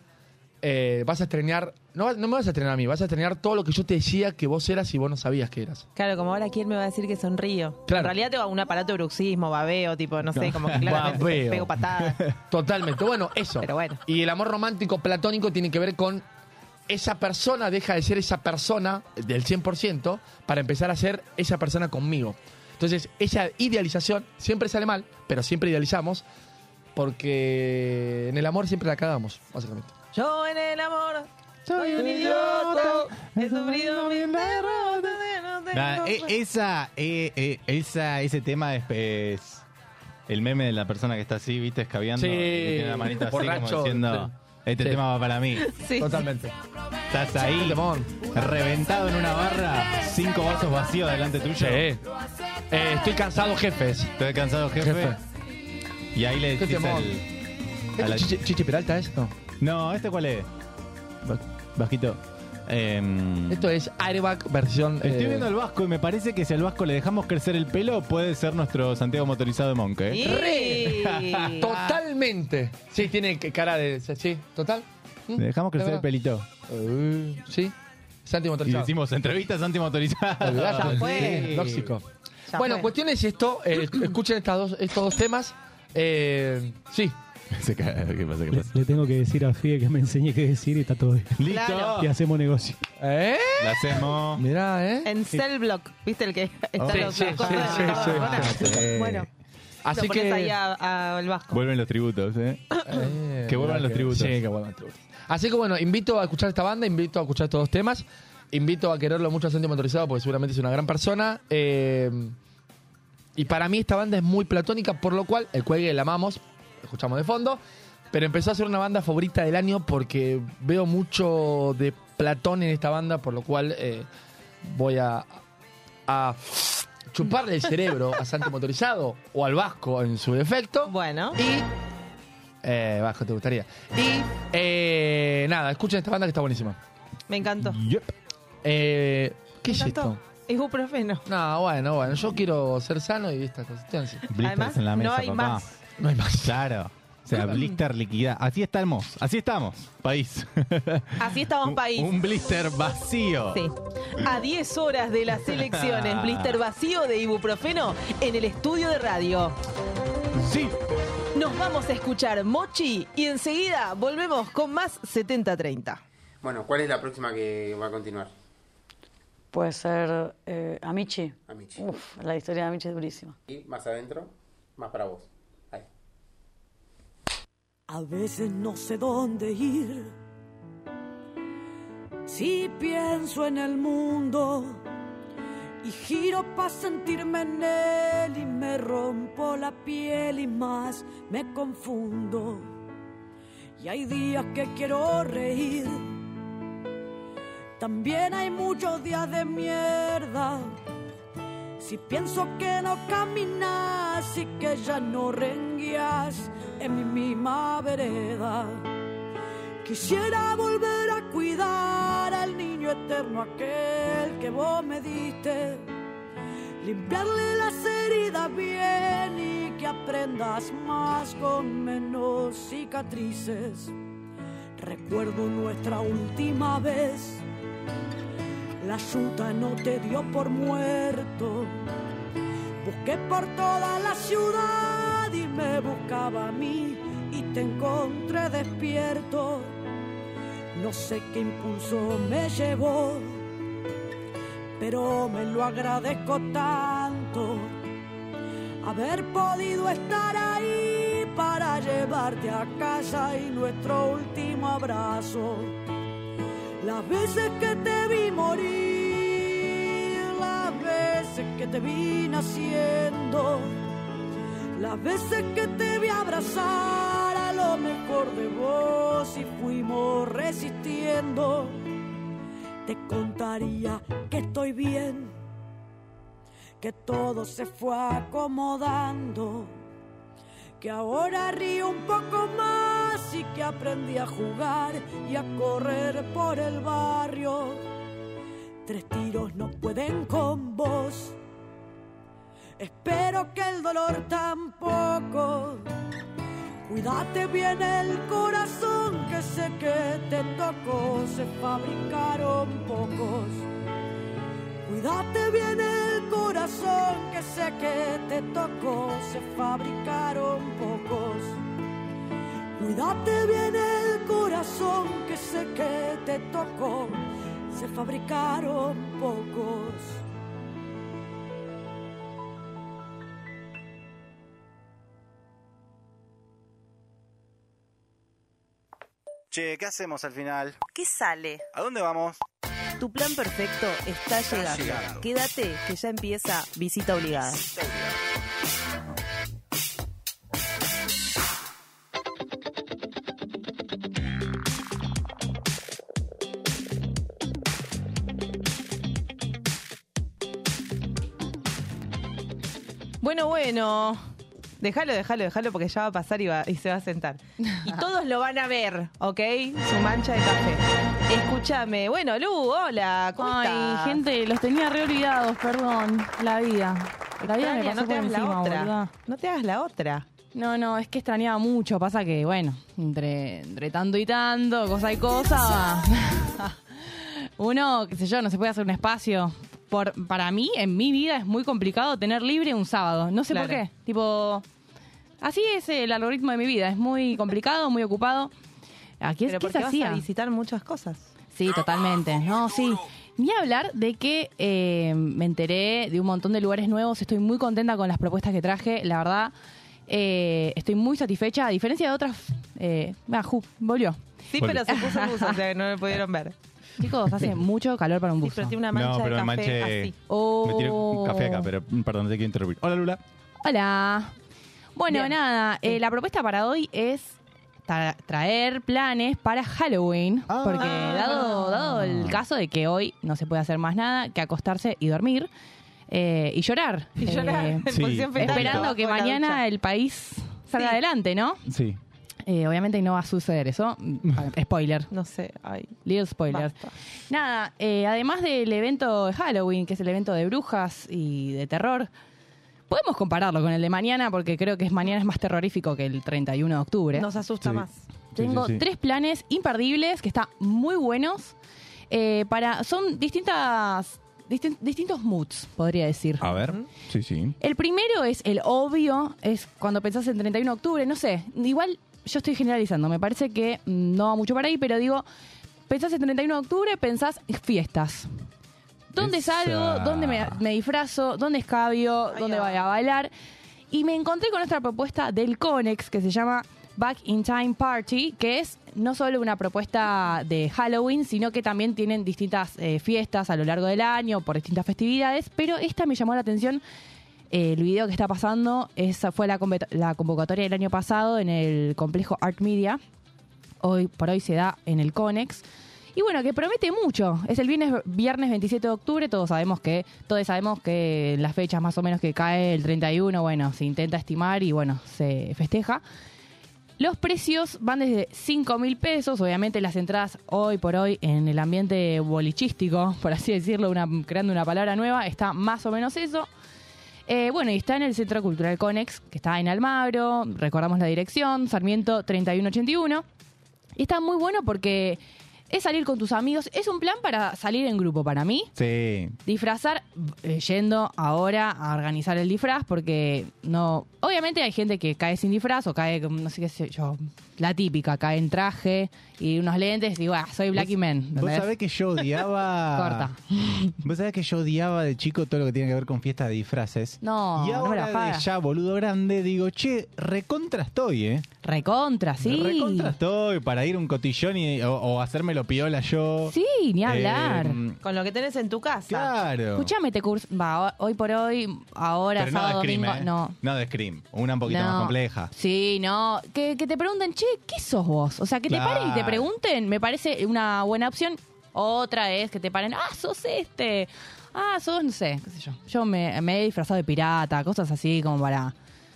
eh, vas a estrenar. No, no me vas a estrenar a mí, vas a estrenar todo lo que yo te decía que vos eras y vos no sabías que eras. Claro, como ahora, ¿quién me va a decir que sonrío? Claro. En realidad tengo un aparato de bruxismo, babeo, tipo, no sé, como que claramente Babeo. pego patadas. Totalmente. Bueno, eso. Pero bueno. Y el amor romántico platónico tiene que ver con esa persona deja de ser esa persona del 100% para empezar a ser esa persona conmigo. Entonces, esa idealización siempre sale mal, pero siempre idealizamos porque en el amor siempre la cagamos, básicamente. Yo en el amor soy un idiota. He sufrido tengo Nah, e- esa, eh, eh, esa, ese tema es, es el meme de la persona que está así, viste, escabeando. Sí, y tiene la manita así borracho, como diciendo, este Sí. tema va para mí. Sí, Totalmente. Estás ahí, reventado en una barra, cinco vasos vacíos delante tuyo. Sí. Eh, estoy cansado, jefes. Estoy cansado, jefe. Jefe. Y ahí le Qué decís temón. al... ¿Esto a la- Chichi, Chichi Peralta es? No. No, ¿este cuál es? Bajito. Em, Esto es Airbag versión... Estoy eh, viendo al Vasco y me parece que si al Vasco le dejamos crecer el pelo, puede ser nuestro Santiago motorizado de Monk, ¿eh? Totalmente. Sí, tiene que- cara de... Sí, total. ¿Mm? Le dejamos crecer Es el pelito. Eh, sí. Santi Y motorizado. decimos entrevistas antimotorizadas. Olvidate. Ya fue. Sí, Tóxico. Ya bueno, fue. cuestión es esto. eh, escuchen estas dos, estos dos temas. Eh, sí. Se cae. ¿Qué pasa? ¿Qué Le, pasa? le tengo que decir a Fie que me enseñe qué decir y está todo bien. ¡Listo! Claro. Y hacemos negocio. ¿Eh? La hacemos. Mirá, ¿eh? En Cell Block, ¿viste el que está Sí, los sí, las cosas sí, de sí, la sí. Madonna? Sí. Bueno, Así lo pones que... ahí a- a- al Vasco. Vuelven los tributos, ¿eh? Eh, Que vuelvan los tributos. Sí, que vuelvan los tributos. Así que bueno, invito a escuchar esta banda, invito a escuchar estos dos temas, invito a quererlo mucho a Santi Motorizado porque seguramente es una gran persona. eh, y para mí esta banda es muy platónica, por lo cual el cuelgue la amamos, escuchamos de fondo. Pero empezó a ser una banda favorita del año porque veo mucho de Platón en esta banda, por lo cual eh, voy a, a chuparle el cerebro a Santo Motorizado o al Vasco en su defecto. Bueno. Y. Eh, Vasco, te gustaría. Y. eh, nada, escuchen esta banda que está buenísima. Me encantó. Eh, ¿Qué Me es encantó. esto? Ibuprofeno. No, bueno, bueno, yo quiero ser sano y esta consistencia. Además, en la no hay papá. más. No hay más. Claro. O sea, blister liquida. Así estamos. Así estamos. País. Así estamos, Un- país. Un blister vacío. Sí. A 10 horas de las elecciones, blister vacío de ibuprofeno en el estudio de radio. Sí. Nos vamos a escuchar Mochi y enseguida volvemos con más 70-30. Bueno, ¿cuál es la próxima que va a continuar? Puede ser eh, Amici. Amici. Uf, la historia de Amici es durísima. Y más adentro, más para vos. A veces no sé dónde ir. Si pienso en el mundo y giro para sentirme en él y me rompo la piel y más me confundo. Y hay días que quiero reír. También hay muchos días de mierda. Si pienso que no caminas y que ya no renguías en mi misma vereda. Quisiera volver a cuidar al niño eterno aquel que vos me diste. Limpiarle las heridas bien y que aprendas más con menos cicatrices. Recuerdo nuestra última vez. La yuta no te dio por muerto. Busqué por toda la ciudad me buscaba a mí y te encontré despierto. No sé qué impulso me llevó, pero me lo agradezco tanto. Haber podido estar ahí para llevarte a casa y nuestro último abrazo. Las veces que te vi morir, las veces que te vi naciendo, las veces que te vi abrazar a lo mejor de vos y fuimos resistiendo, te contaría que estoy bien, que todo se fue acomodando, que ahora río un poco más y que aprendí a jugar y a correr por el barrio. Tres tiros no pueden con vos. Espero que el dolor tampoco. Cuídate bien el corazón que sé que te tocó, se fabricaron pocos. Cuídate bien el corazón que sé que te tocó, se fabricaron pocos. Cuídate bien el corazón que sé que te tocó, se fabricaron pocos. Che, ¿qué hacemos al final? ¿Qué sale? ¿A dónde vamos? Tu plan perfecto está llegando. llegando. Quédate que ya empieza visita obligada. Bueno, bueno. Déjalo, déjalo, déjalo porque ya va a pasar y, va- y se va a sentar. Y todos lo van a ver, ¿ok? Su mancha de café. Escúchame. Bueno, Lu, hola, ¿cómo Ay, estás? gente, los tenía re olvidados, perdón. La vida. La vida me Extraña, pasó no te hagas la otra. boluda. No te hagas la otra. No, no, es que extrañaba mucho. Pasa que, bueno, entre, entre tanto y tanto, cosa y cosa, uno, qué sé yo, no se puede hacer un espacio. Por, para mí, en mi vida, es muy complicado tener libre un sábado. No sé por qué. Tipo, así es el algoritmo de mi vida. Es muy complicado, muy ocupado. Aquí es Pero ¿qué porque se vas hacía? a visitar muchas cosas. Sí, totalmente. No, sí. Ni hablar de que eh, me enteré de un montón de lugares nuevos. Estoy muy contenta con las propuestas que traje. La verdad, eh, estoy muy satisfecha. A diferencia de otras. Eh, ah, Ju, volvió. Sí, pero se puso buzo, o sea que no me pudieron ver. Chicos, hace mucho calor para un Sí, buzo. pero tiene una mancha No, pero de me café manché. así. Me tiré un Oh. café acá, pero mm, perdón, te quiero interrumpir. Hola, Lula. Hola. Bueno, Bien. nada, eh, la propuesta para hoy es tra- traer planes para Halloween, Ah. porque dado, dado el caso de que hoy no se puede hacer más nada que acostarse y dormir eh, y llorar. Y llorar, Eh, en Sí. posición fetal, esperando que la mañana ducha. el país salga Sí. adelante, ¿no? Sí. Eh, obviamente no va a suceder eso. Spoiler. No sé, ay. Little spoiler. Basta. Nada, eh, además del evento de Halloween, que es el evento de brujas y de terror, podemos compararlo con el de mañana, porque creo que es mañana es más terrorífico que el 31 de octubre. Nos asusta Sí. más. Tengo sí, sí. tres planes imperdibles que están muy buenos. eh, para Son distintas distin- distintos moods, podría decir. A ver. Sí, sí. El primero es el obvio, es cuando pensás en 31 de octubre, no sé, igual yo estoy generalizando, me parece que mm, no va mucho para ahí, pero digo, pensás en 31 de octubre, pensás fiestas. ¿Dónde Esa. salgo? ¿Dónde me, me disfrazo? ¿Dónde escabio? ¿Dónde voy a bailar? Y me encontré con otra propuesta del Conex que se llama Back in Time Party, que es no solo una propuesta de Halloween, sino que también tienen distintas eh, fiestas a lo largo del año por distintas festividades, pero esta me llamó la atención. El video que está pasando esa fue la, la convocatoria del año pasado en el complejo Art Media. Hoy por hoy se da en el Conex. Y bueno, que promete mucho. Es el viernes, viernes 27 de octubre. Todos sabemos que todos sabemos que las fechas más o menos que cae el 31, bueno, se intenta estimar y bueno, se festeja. Los precios van desde 5 mil pesos. Obviamente las entradas hoy por hoy en el ambiente bolichístico, por así decirlo, una, creando una palabra nueva, está más o menos eso. Eh, bueno, y está en el Centro Cultural Conex, que está en Almagro. Recordamos la dirección, Sarmiento 3181. Y está muy bueno porque es salir con tus amigos. Es un plan para salir en grupo para mí. Sí. Disfrazar eh, yendo ahora a organizar el disfraz porque no... Obviamente hay gente que cae sin disfraz o cae, no sé qué sé yo, la típica, cae en traje y unos lentes y digo, ah, soy Blacky Man. Vos ¿entendés? sabés que yo odiaba. Corta. Vos sabés que yo odiaba de chico todo lo que tiene que ver con fiestas de disfraces. No, y no ahora de ya boludo grande digo, che, recontra estoy, ¿eh? Recontra, sí. Recontra estoy para ir a un cotillón y, o, o hacérmelo piola yo. Sí, ni hablar. Eh, Con lo que tenés en tu casa. claro. Escuchame, te curs... Va, hoy por hoy, ahora, Pero no de sábado, Scream, domingo, ¿eh? no. No de Scream. Una un poquito No. más compleja. Sí, no. Que, que te pregunten, che, ¿qué sos vos? O sea, que te paren y te pregunten, me parece una buena opción. Otra es que te paren, ah, sos este. Ah, sos, no sé, qué sé yo. Yo me, me he disfrazado de pirata, cosas así como para...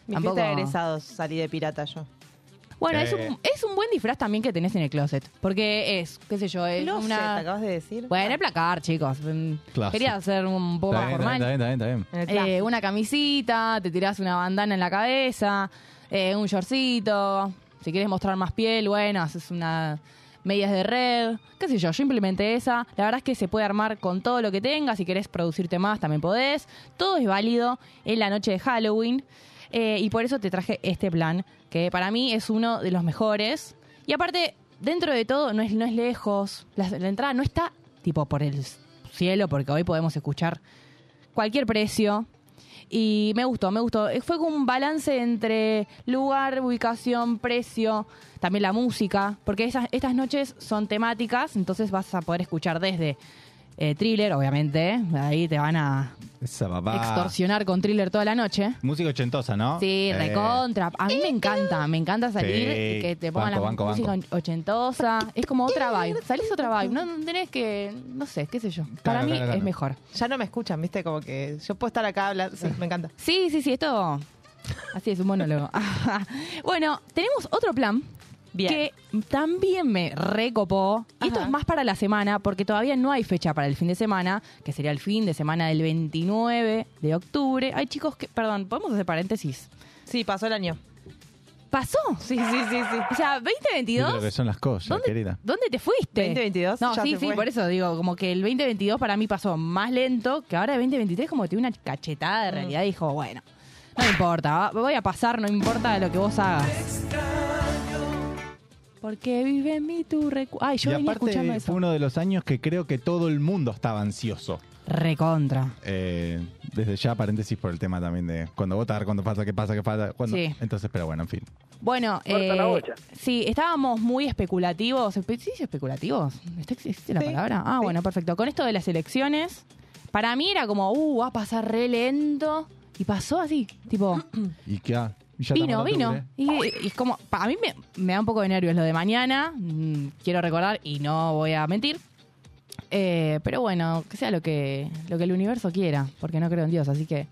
Mi tampoco- fiesta de egresados salí de pirata yo. Bueno, es, un, es un buen disfraz también que tenés en el closet. Porque es, qué sé yo, es Closet, una... acabas de decir. Bueno, el placar, chicos. Mm, Closet. Quería hacer un poco Está más bien, formal. está bien, está bien, está bien. En el closet. Eh, una camisita, te tirás una bandana en la cabeza, eh, un shortcito. Si quieres mostrar más piel, bueno, haces una medias de red, qué sé yo, yo implementé esa. La verdad es que se puede armar con todo lo que tengas, si querés producirte más también podés. Todo es válido en la noche de Halloween eh, y por eso te traje este plan, que para mí es uno de los mejores. Y aparte, dentro de todo, no es, no es lejos, la, entrada no está tipo por el cielo, porque hoy podemos escuchar cualquier precio. Y me gustó, me gustó. Eh, Fue como un balance entre lugar, ubicación, precio, también la música, porque esas, estas noches son temáticas, entonces vas a poder escuchar desde eh, thriller, obviamente, ahí te van a Esa papá. extorsionar con thriller toda la noche. Música ochentosa, ¿no? Sí, Eh, recontra. A mí me encanta, me encanta salir Sí. y que te pongan Banco, la banco, música ochentosa. Es como otra vibe. Salís otra vibe. No no tenés que, no sé, qué sé yo. Para Claro, mí claro, claro. es mejor. Ya no me escuchan, ¿viste? Como que yo puedo estar acá hablando. Sí, me encanta. Sí, sí, sí, esto. Así es, un monólogo. bueno, tenemos otro plan. Que también me recopó. Y esto es más para la semana, porque todavía no hay fecha para el fin de semana, que sería el fin de semana del 29 de octubre. Hay chicos que. Perdón, ¿podemos hacer paréntesis? Sí, pasó el año. ¿Pasó? Sí, sí, sí, sí. O sea, Mira 2022. lo que son las cosas, ¿Dónde, querida. ¿Dónde te fuiste? 2022 No, ya sí, se sí, fue. por eso digo, como que el 2022 para mí pasó más lento, que ahora el 2023 como que tiene una cachetada Mm. de realidad. Dijo, bueno, no importa, voy a pasar, no importa lo que vos hagas. Porque vive en mí tu recuerdo. Ay, yo y venía aparte escuchando eso. fue uno de los años que creo que todo el mundo estaba ansioso. Recontra. Eh, desde ya, paréntesis por el tema también de cuando votar, cuando pasa, qué pasa, qué pasa. Cuando... Sí. Entonces, pero bueno, en fin. Bueno, Corta la eh, bocha. sí, estábamos muy especulativos. Espe- ¿Sí, especulativos? ¿Está- ¿Existe la palabra? Ah, bueno, perfecto. Con esto de las elecciones, para mí era como, uh, va a pasar re lento. Y pasó así, tipo, ¿Y qué? Ya Vino, vino. Y, y es como, a mí me, me da un poco de nervios lo de mañana. mm, quiero recordar y no voy a mentir. Eh, pero bueno, que sea lo que, lo que el universo quiera, porque no creo en Dios, así que.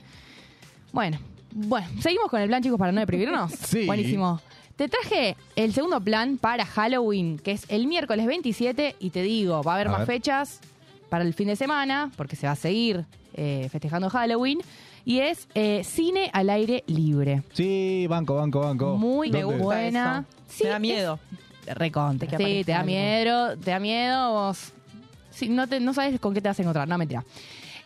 Bueno, bueno, seguimos con el plan, chicos, para no deprimirnos. Sí. Buenísimo. Te traje el segundo plan para Halloween, que es el miércoles 27, y te digo, va a haber A más ver. fechas para el fin de semana, porque se va a seguir eh, festejando Halloween, y es eh, cine al aire libre. Sí, banco, banco, banco. Muy ¿Dónde? buena. Sí, Me da miedo. que Sí, te da algo. miedo, te da miedo. Vos, sí, no, te, no sabes con qué te vas a encontrar. No, mentira.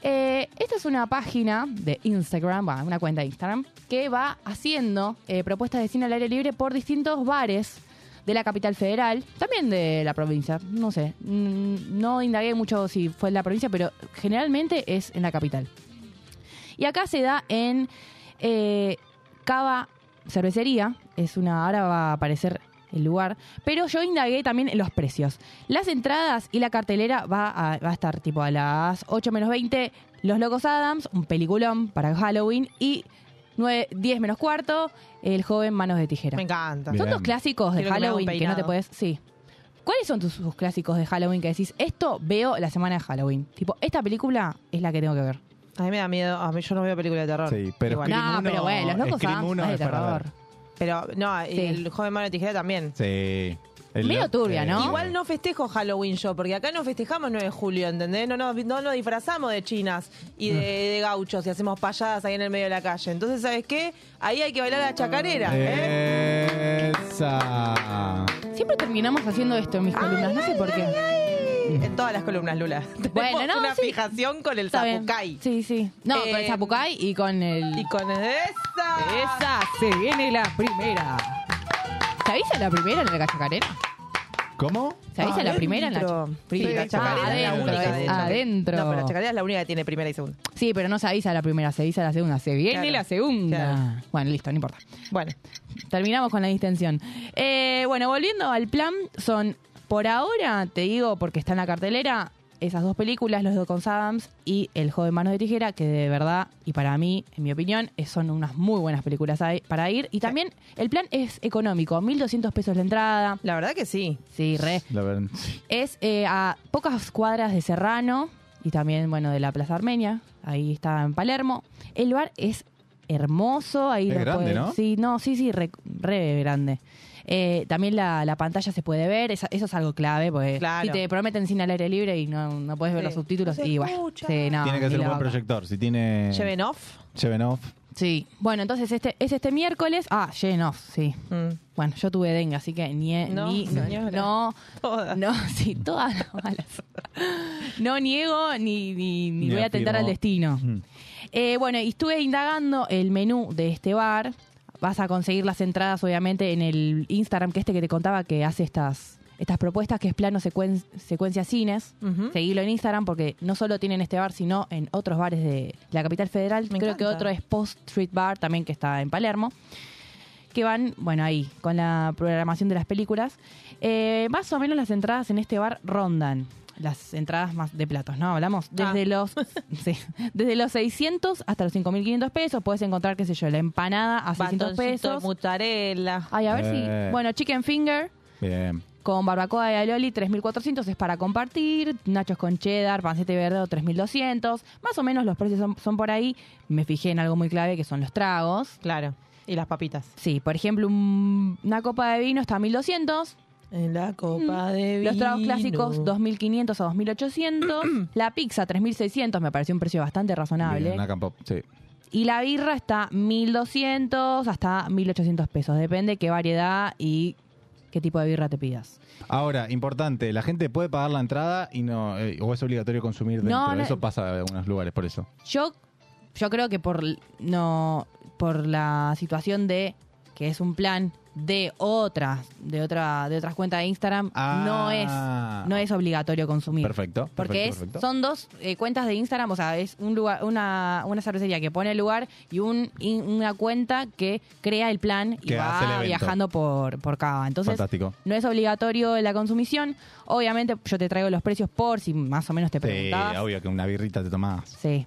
Eh, esta es una página de Instagram, bueno, una cuenta de Instagram, que va haciendo eh, propuestas de cine al aire libre por distintos bares de la capital federal, también de la provincia, no sé, mm, no indagué mucho si fue en la provincia, pero generalmente es en la capital. Y acá se da en eh, Cava Cervecería, es una, ahora va a aparecer el lugar, pero yo indagué también en los precios. Las entradas y la cartelera va a, va a estar tipo a las 8 menos 20, Los Locos Adams, un peliculón para Halloween, y 9, 10 menos cuarto, El Joven Manos de Tijera. Me encanta. Son Bien. dos clásicos de Quiero Halloween que no te puedes... Sí. ¿Cuáles son tus, tus clásicos de Halloween que decís, esto veo la semana de Halloween? Tipo, esta película es la que tengo que ver. A mí me da miedo. A mí yo no veo películas de terror. Sí, pero Igual. Scream No, uno- pero bueno, los locos Scream uno es de es para terror. ver. Pero no, y Sí. el joven mano de tijera también. Sí. El Medio lo- turbia, ¿no? Igual no festejo Halloween yo, porque acá no festejamos 9 de julio, ¿entendés? No nos, no nos disfrazamos de chinas y de, de gauchos y hacemos payadas ahí en el medio de la calle. Entonces, ¿sabes qué? Ahí hay que bailar la chacarera, ¿eh? Esa. Siempre terminamos haciendo esto en mis columnas, no sé por qué. En todas las columnas, Lula. Bueno, Tenemos no, una sí. fijación con el Está bien. zapucay. Sí, sí. No, con el Eh, Zapucay y con el... Y con esa. Esa se viene la primera. ¿Se avisa la primera en la chacarera? ¿Cómo? ¿Se avisa la primera en la Adentro. Sí, la Ah, chacarera es la adentro, única, de adentro. No, pero la chacarera es la única que tiene primera y segunda. Sí, pero no se avisa la primera, se avisa la segunda. Se viene Claro, la segunda. claro. Bueno, listo, no importa. Bueno, Terminamos con la distensión. Eh, bueno, volviendo al plan, son por ahora, te digo, porque está en la cartelera, esas dos películas, Los Docons Adams y El joven manos de tijera, que de verdad, y para mí, en mi opinión, son unas muy buenas películas para ir. Y también el plan es económico, 1.200 pesos la entrada. la verdad que sí. Sí, re. La verdad. Es eh, a pocas cuadras de Serrano y también, bueno, de la Plaza Armenia. Ahí está en Palermo. El lugar es hermoso. Ahí Es lo grande, puedes- ¿no? Sí, no, sí, sí, re, re grande. Eh, también la, la pantalla se puede ver, eso es algo clave, porque Claro. si te prometen cine al aire libre y no, no puedes ver Sí. los subtítulos, No y bueno, escucha. sí, no, tiene que ser un buen proyector. Si tiene. Lleven off. Lleven off. Sí, bueno, entonces este es este miércoles. Ah, lleno, off, sí. Mm. Bueno, yo tuve dengue, así que ni, No, ni señora. no, Todas. no, sí, todas las malas. No niego ni, ni, ni Ni voy a tentar al destino. Mm. Eh, bueno, y estuve indagando el menú de este bar. Vas a conseguir las entradas, obviamente, en el Instagram, que este que te contaba que hace estas, estas propuestas, que es plano secuen- secuencia cines. Ujú. Seguilo en Instagram porque no solo tienen este bar, sino en otros bares de la capital federal. Me Creo que otro es Post Street Bar, también que está en Palermo. Que van, bueno, ahí, con la programación de las películas. Eh, más o menos las entradas en este bar rondan las entradas más de platos, ¿no? Hablamos desde Ah. los sí, desde los 600 hasta los 5.500 pesos. Puedes encontrar, qué sé yo, la empanada a 600 Batoncito de pesos. mozzarella. Ay, a ver Eh. si... Bueno, chicken finger Bien. con barbacoa de alioli 3.400 es para compartir, nachos con cheddar, panceta y verde 3.200, más o menos los precios son, son por ahí. Me fijé en algo muy clave que son los tragos. Claro. Y las papitas. Sí, por ejemplo, un- una copa de vino está a 1.200, En la copa de vino. Mm. los tragos clásicos 2.500 a 2.800, la pizza 3.600 me pareció un precio bastante razonable. Bien, una campo. Sí. Y la birra está 1.200 hasta 1.800 pesos, depende qué variedad y qué tipo de birra te pidas. Ahora, importante, la gente puede pagar la entrada y no, eh, o es obligatorio consumir dentro. No, no- Eso pasa en algunos lugares, por eso. Yo, yo creo que por no por la situación de que es un plan de otras de otra de otras cuentas de Instagram Ah. no es no es obligatorio consumir Perfecto. porque perfecto, es, perfecto. son dos eh, cuentas de Instagram, o sea, es un lugar, una, una cervecería que pone el lugar y un, in- una cuenta que crea el plan y Que va viajando por, por Cava. Entonces, Fantástico. no es obligatorio la consumición. Obviamente, yo te traigo los precios por si más o menos te Sí, preguntabas. obvio que una birrita te tomás. Sí.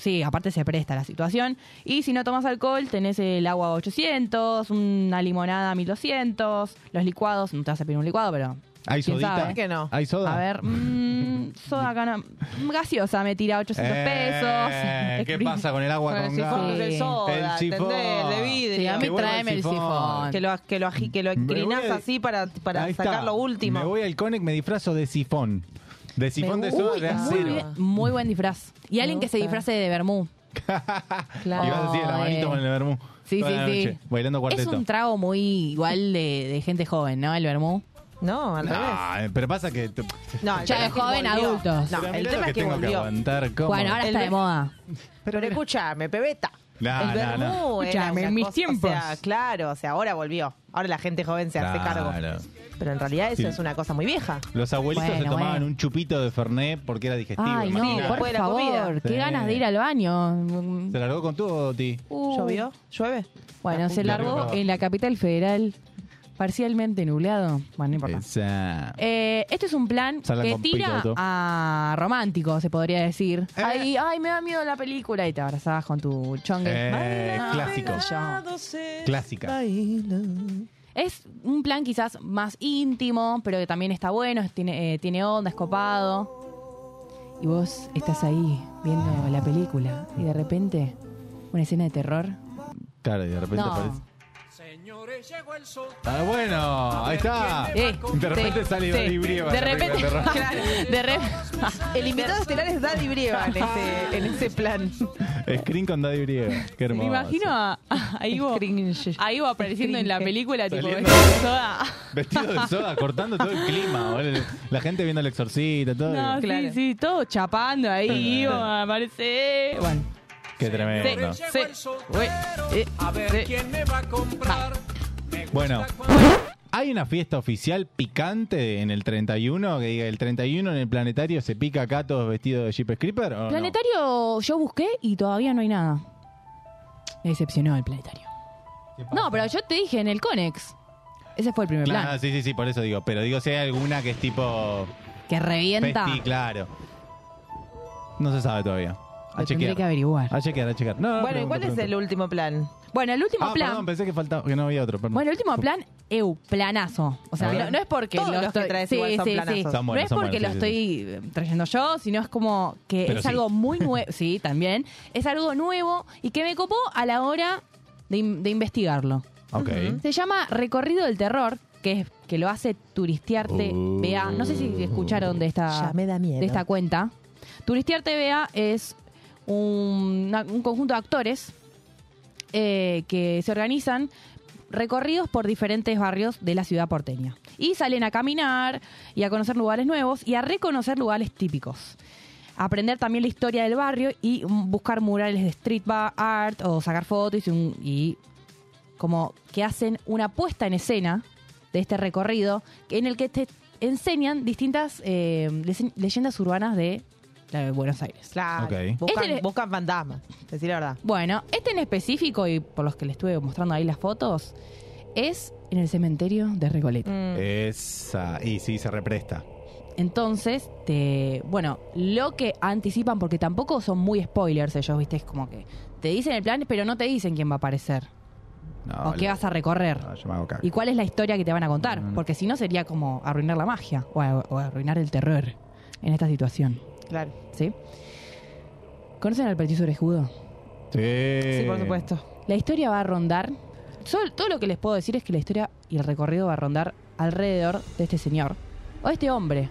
Sí, aparte se presta la situación. Y si no tomas alcohol, tenés el agua 800, una limonada 1200, los licuados, no te vas a pedir un licuado, pero... ¿Hay ¿quién sodita? sabe? que no? ¿Hay soda? A ver, mm, soda acá no- Gaseosa me tira 800 Eh, pesos. ¿Qué pasa con el agua Con el con sifón gas? de soda, El sifón. ¿entendés? De vidrio. Sí, a mí Qué tráeme el sifón. Que lo, que lo, ají- que lo así para, para sacar está. lo último. Me voy al Conec, me disfrazo de sifón. De sifón de Uy, soda de muy, acero. bien, muy buen disfraz. Y alguien que se gusta. disfrace de vermú. Y vas así de la manito con el vermú. Sí, toda sí, la sí. noche, bailando Es cuarteto. un trago muy igual de, de gente joven, ¿no? El vermú. No, al revés. No, eh, pero pasa que... No, el Ya tema de es que joven, volvió. adultos. No, Pero el mirá tema lo es que tengo que volvió. aguantar. ¿cómo? Bueno, ahora El está de ver- moda. Pero escúchame, pebeta. No, el no, vermú no. era Escúchame, una en mis cosa- tiempos. O sea, claro, o sea, ahora volvió. Ahora la gente joven se hace cargo. Claro. Pero en realidad eso Sí. es una cosa muy vieja. Los abuelitos se tomaban bueno. un chupito de Fernet porque era digestivo. Ay, no, imagínate. por después de la favor. comida. Qué Sí. ganas de ir al baño. ¿Se largó con todo, Ti? Uh. ¿Llovió? ¿Llueve? Bueno, se largó en la capital federal, parcialmente nublado. Bueno, no importa. Esa... Eh, este es un plan Salgan que con tira piloto. a romántico, se podría decir. Eh. Ay, ay, me da miedo la película y te abrazabas con tu chongue. Eh, clásico. Clásica. Es un plan quizás más íntimo, pero que también está bueno, es- tiene, eh, tiene onda, es copado. Y vos estás ahí viendo la película y de repente una escena de terror. Claro, y de repente No. aparece... Ah, bueno, ahí está. Eh, de repente sí, sale sí. Daddy Brieva. De repente, claro, de re- El invitado estelar es Daddy Brieva en ese, en ese plan. Screen con Daddy Brieva. Qué hermoso. Me imagino a, a Ivo, a Ivo apareciendo en la película, tipo, Saliendo. vestido de soda. Vestido de soda, cortando todo el clima. La gente viendo el exorcista, todo. No, Claro. sí, sí, todo chapando ahí, Ivo, aparece. Bueno, Qué tremendo. sí, sí. Uy, eh, sí. Bueno, ¿hay una fiesta oficial picante en el 31? Que diga, el 31 en el planetario se pica acá todos vestidos de Jeep Creeper. ¿o no? Planetario yo busqué y todavía no hay nada. Me decepcionó el planetario. No, pero yo te dije en el Conex. Ese fue el primer Claro, plan. sí, sí, sí, por eso digo. Pero digo, si hay alguna que es tipo. Que revienta. Festi, claro. No se sabe todavía. A Lo tendré chequear. que averiguar. A chequear, a chequear. No, no, Bueno, ¿y pregunto, cuál es pregunto. el último plan? Bueno, el último Ah, plan. perdón, pensé que faltaba, que no había otro. perdón. Bueno, el último plan, eu, planazo. O sea, ver. no, no es porque Todos lo los que estoy... traes sí, igual son sí, planazos. sí. Son buenos, no es son porque buenos, lo sí, estoy eh, trayendo yo, sino es como que Pero es sí. algo muy nuevo. sí, también. Es algo nuevo y que me copó a la hora de, in- de investigarlo. Ok. Se llama Recorrido del Terror, que es que lo hace Turistearte Uh. BA. No sé si escucharon de esta, Ya me da miedo. de esta cuenta. Turistearte BA es un, una- un conjunto de actores eh, que se organizan recorridos por diferentes barrios de la ciudad porteña. Y salen a caminar y a conocer lugares nuevos y a reconocer lugares típicos. Aprender también la historia del barrio y buscar murales de street art o sacar fotos y, como que hacen una puesta en escena de este recorrido en el que te enseñan distintas eh, leyendas urbanas de, de Buenos Aires. Claro. Ok. Buscan, Este- buscan fantasmas, decir la verdad. Bueno, este en específico, y por los que le estuve mostrando ahí las fotos, es en el cementerio de Recoleta. Mm. Esa. Y sí, se represta. Entonces, te, bueno, lo que anticipan, porque tampoco son muy spoilers ellos, viste, es como que te dicen el plan, pero no te dicen quién va a aparecer No, o qué la- vas a recorrer. no, yo me hago caca. ¿Y cuál es la historia que te van a contar? Mm. Porque si no sería como arruinar la magia o, a- o arruinar el terror en esta situación. Claro. ¿Sí? ¿Conocen al petiso orejudo? Sí. Sí, por supuesto. La historia va a rondar. sol- todo lo que les puedo decir es que la historia y el recorrido va a rondar alrededor de este señor. O este hombre.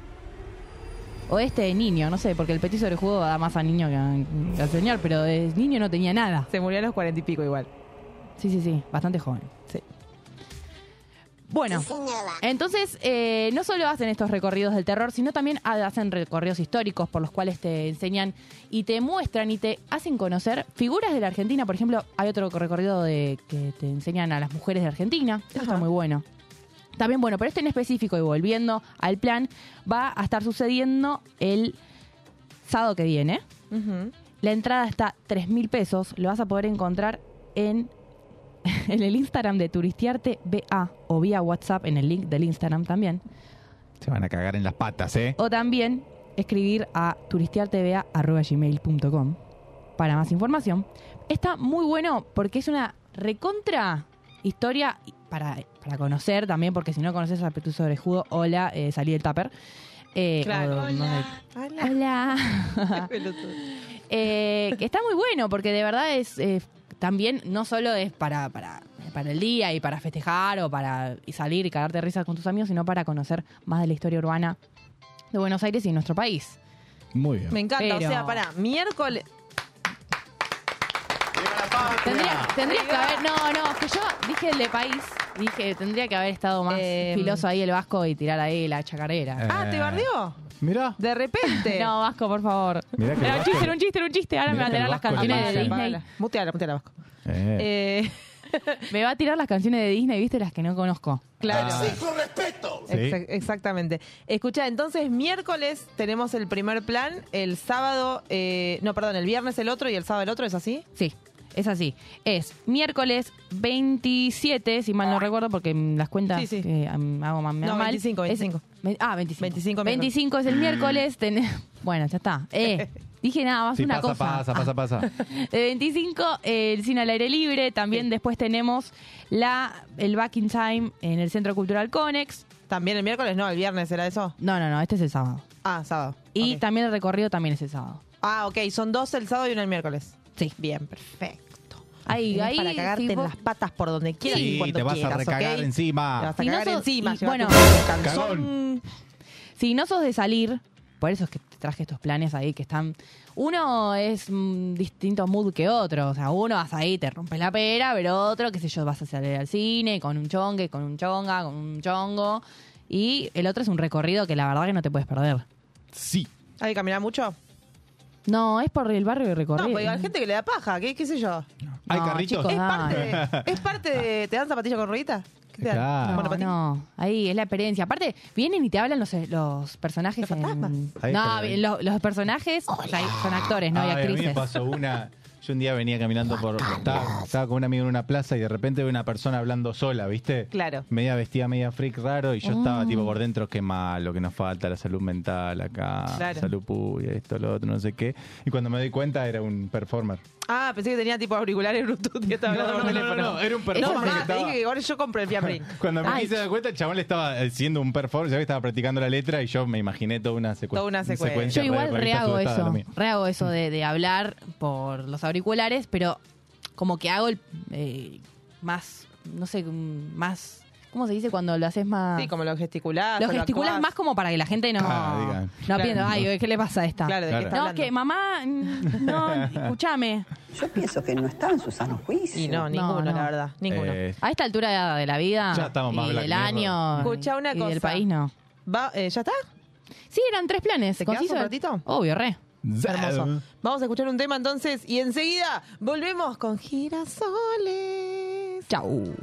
O este niño, no sé, porque el petiso orejudo da más a niño que, a- que al señor, pero de niño no tenía nada. Se murió a los cuarenta y pico igual. Sí, sí, sí, bastante joven. Sí. Bueno, entonces eh, no solo hacen estos recorridos del terror, sino también ha- hacen recorridos históricos por los cuales te enseñan y te muestran y te hacen conocer figuras de la Argentina. Por ejemplo, hay otro recorrido de que te enseñan a las mujeres de Argentina. Eso está muy bueno. También bueno, pero este en específico y volviendo al plan, va a estar sucediendo el sábado que viene. La entrada está 3 mil pesos. Lo vas a poder encontrar en, en el Instagram de Turistiarte BA o vía WhatsApp en el link del Instagram también. Se van a cagar en las patas, ¿eh? O también escribir a turistiarteba.gmail.com para más información. Está muy bueno porque es una recontra historia para, para conocer también, porque si no conoces a Petuso Orejudo, hola, eh, salí del tupper. Eh, Claro. o- no sé. Hola. Hola. Eh, que está muy bueno porque de verdad es eh, también no solo es para, para, para el día y para festejar o para y salir y cagarte de risa con tus amigos, sino para conocer más de la historia urbana de Buenos Aires y de nuestro país. Muy bien. Me encanta, Pero- o sea, para miércoles. Tendría, tendría que haber, no, no, es que yo dije el de país, dije, tendría que haber estado más Em. filoso ahí el Vasco y tirar ahí la chacarera. Ah, ¿te bardeó? Mirá. De repente. No, Vasco, por favor. Mirá que Era un Vasco- chiste, era un chiste, era un chiste. Ahora me Mirá va a que el tirar las Vasco le canciones de. Disney. Muteala, muteala, Vasco. Eh. Eh, Me va a tirar las canciones de Disney, ¿viste? Las que no conozco. claro. Ah. Sí. Exa- exactamente. Escucha, entonces miércoles tenemos el primer plan, el sábado, eh, no, perdón, el viernes el otro y el sábado el otro, ¿es así? Sí, es así. Es miércoles 27, si mal no recuerdo, porque las cuentas Sí, sí. que mm, hago me No, mal. 25, Es- 25. ve- ah, 25. 25 miércoles. 25 es el miércoles. ten- bueno, ya está. Eh, dije nada más Sí, una pasa, cosa. pasa, pasa, pasa. De 25, eh, el cine al aire libre. También después tenemos la el Back in Time en el Centro Cultural Conex. También el miércoles, no, el viernes era eso. No, no, no, este es el sábado. Ah, sábado. Y también el recorrido también es el sábado. Ah, ok, son dos el sábado y uno el miércoles. Sí. Bien, perfecto. Ahí, Tenés ahí, para cagarte si en vos- las patas por donde quieras y Sí, cuando te vas quieras, a recagar encima. Te vas a Si no sos- encima, y- bueno. calzón. Si no sos de salir, por eso es que te traje estos planes ahí que están. Uno es mm, distinto mood que otro. O sea, uno vas ahí, te rompes la pera, pero otro, qué sé yo, vas a salir al cine con un chongue, con un chonga, con un chongo. Y el otro es un recorrido que la verdad que no te puedes perder. Sí. ¿Hay que caminar mucho? No, es por el barrio de No, recorrido. porque hay gente que le da paja, ¿qué, qué sé yo? ¿Hay No, carritos? chicos, ¿Es parte, de, ¿Es parte de... ¿Te dan zapatillas con rueditas? ¿Qué te dan? Claro. Bueno, No, no, ahí es la experiencia. Aparte, vienen y te hablan los, los personajes. ¿Los en- No, los, los personajes o sea, son actores, no y Ay, a mí me actrices. pasó una. Yo un día venía caminando por. Estaba, estaba con un amigo en una plaza y de repente veo una persona hablando sola, ¿viste? Claro. Media vestida, media freak raro. Y yo Mm. estaba tipo por dentro, qué malo, que nos falta la salud mental acá. Claro. Salud puya, esto, lo otro, no sé qué. Y cuando me doy cuenta era un performer. Ah, pensé que tenía tipo auriculares Bluetooth y estaba hablando por teléfono. era un No, performer. mamá, te estaba- dije que ahora yo compro el Fiambrin. Cuando me quise dar cuenta, el chabón le estaba haciendo un performance, ya que estaba practicando la letra y yo me imaginé toda una, secuen- Toda una secuencia. Yo igual re- rehago eso, lo rehago eso de, de hablar por los auriculares, pero como que hago el eh, más, no sé, mm, más, ¿cómo se dice cuando lo haces más? Sí, como lo gesticulás. lo actuás. más como para que la gente no, Ah, no Claro. piense, ay, ¿qué le pasa a esta? Claro, ¿de Claro. qué está No, que mamá, mm, no, escúchame. Yo pienso que no está en su sano juicio. Y no, ninguno, no. la verdad. Ninguno. Eh, A esta altura de la vida Ya estamos más y del año Escuchá una y del cosa. país no. Va, eh, ¿Ya está? Sí, eran tres planes. ¿Te un ratito? Obvio, re. Hermoso. Vamos a escuchar un tema entonces y enseguida volvemos con girasoles. Chau.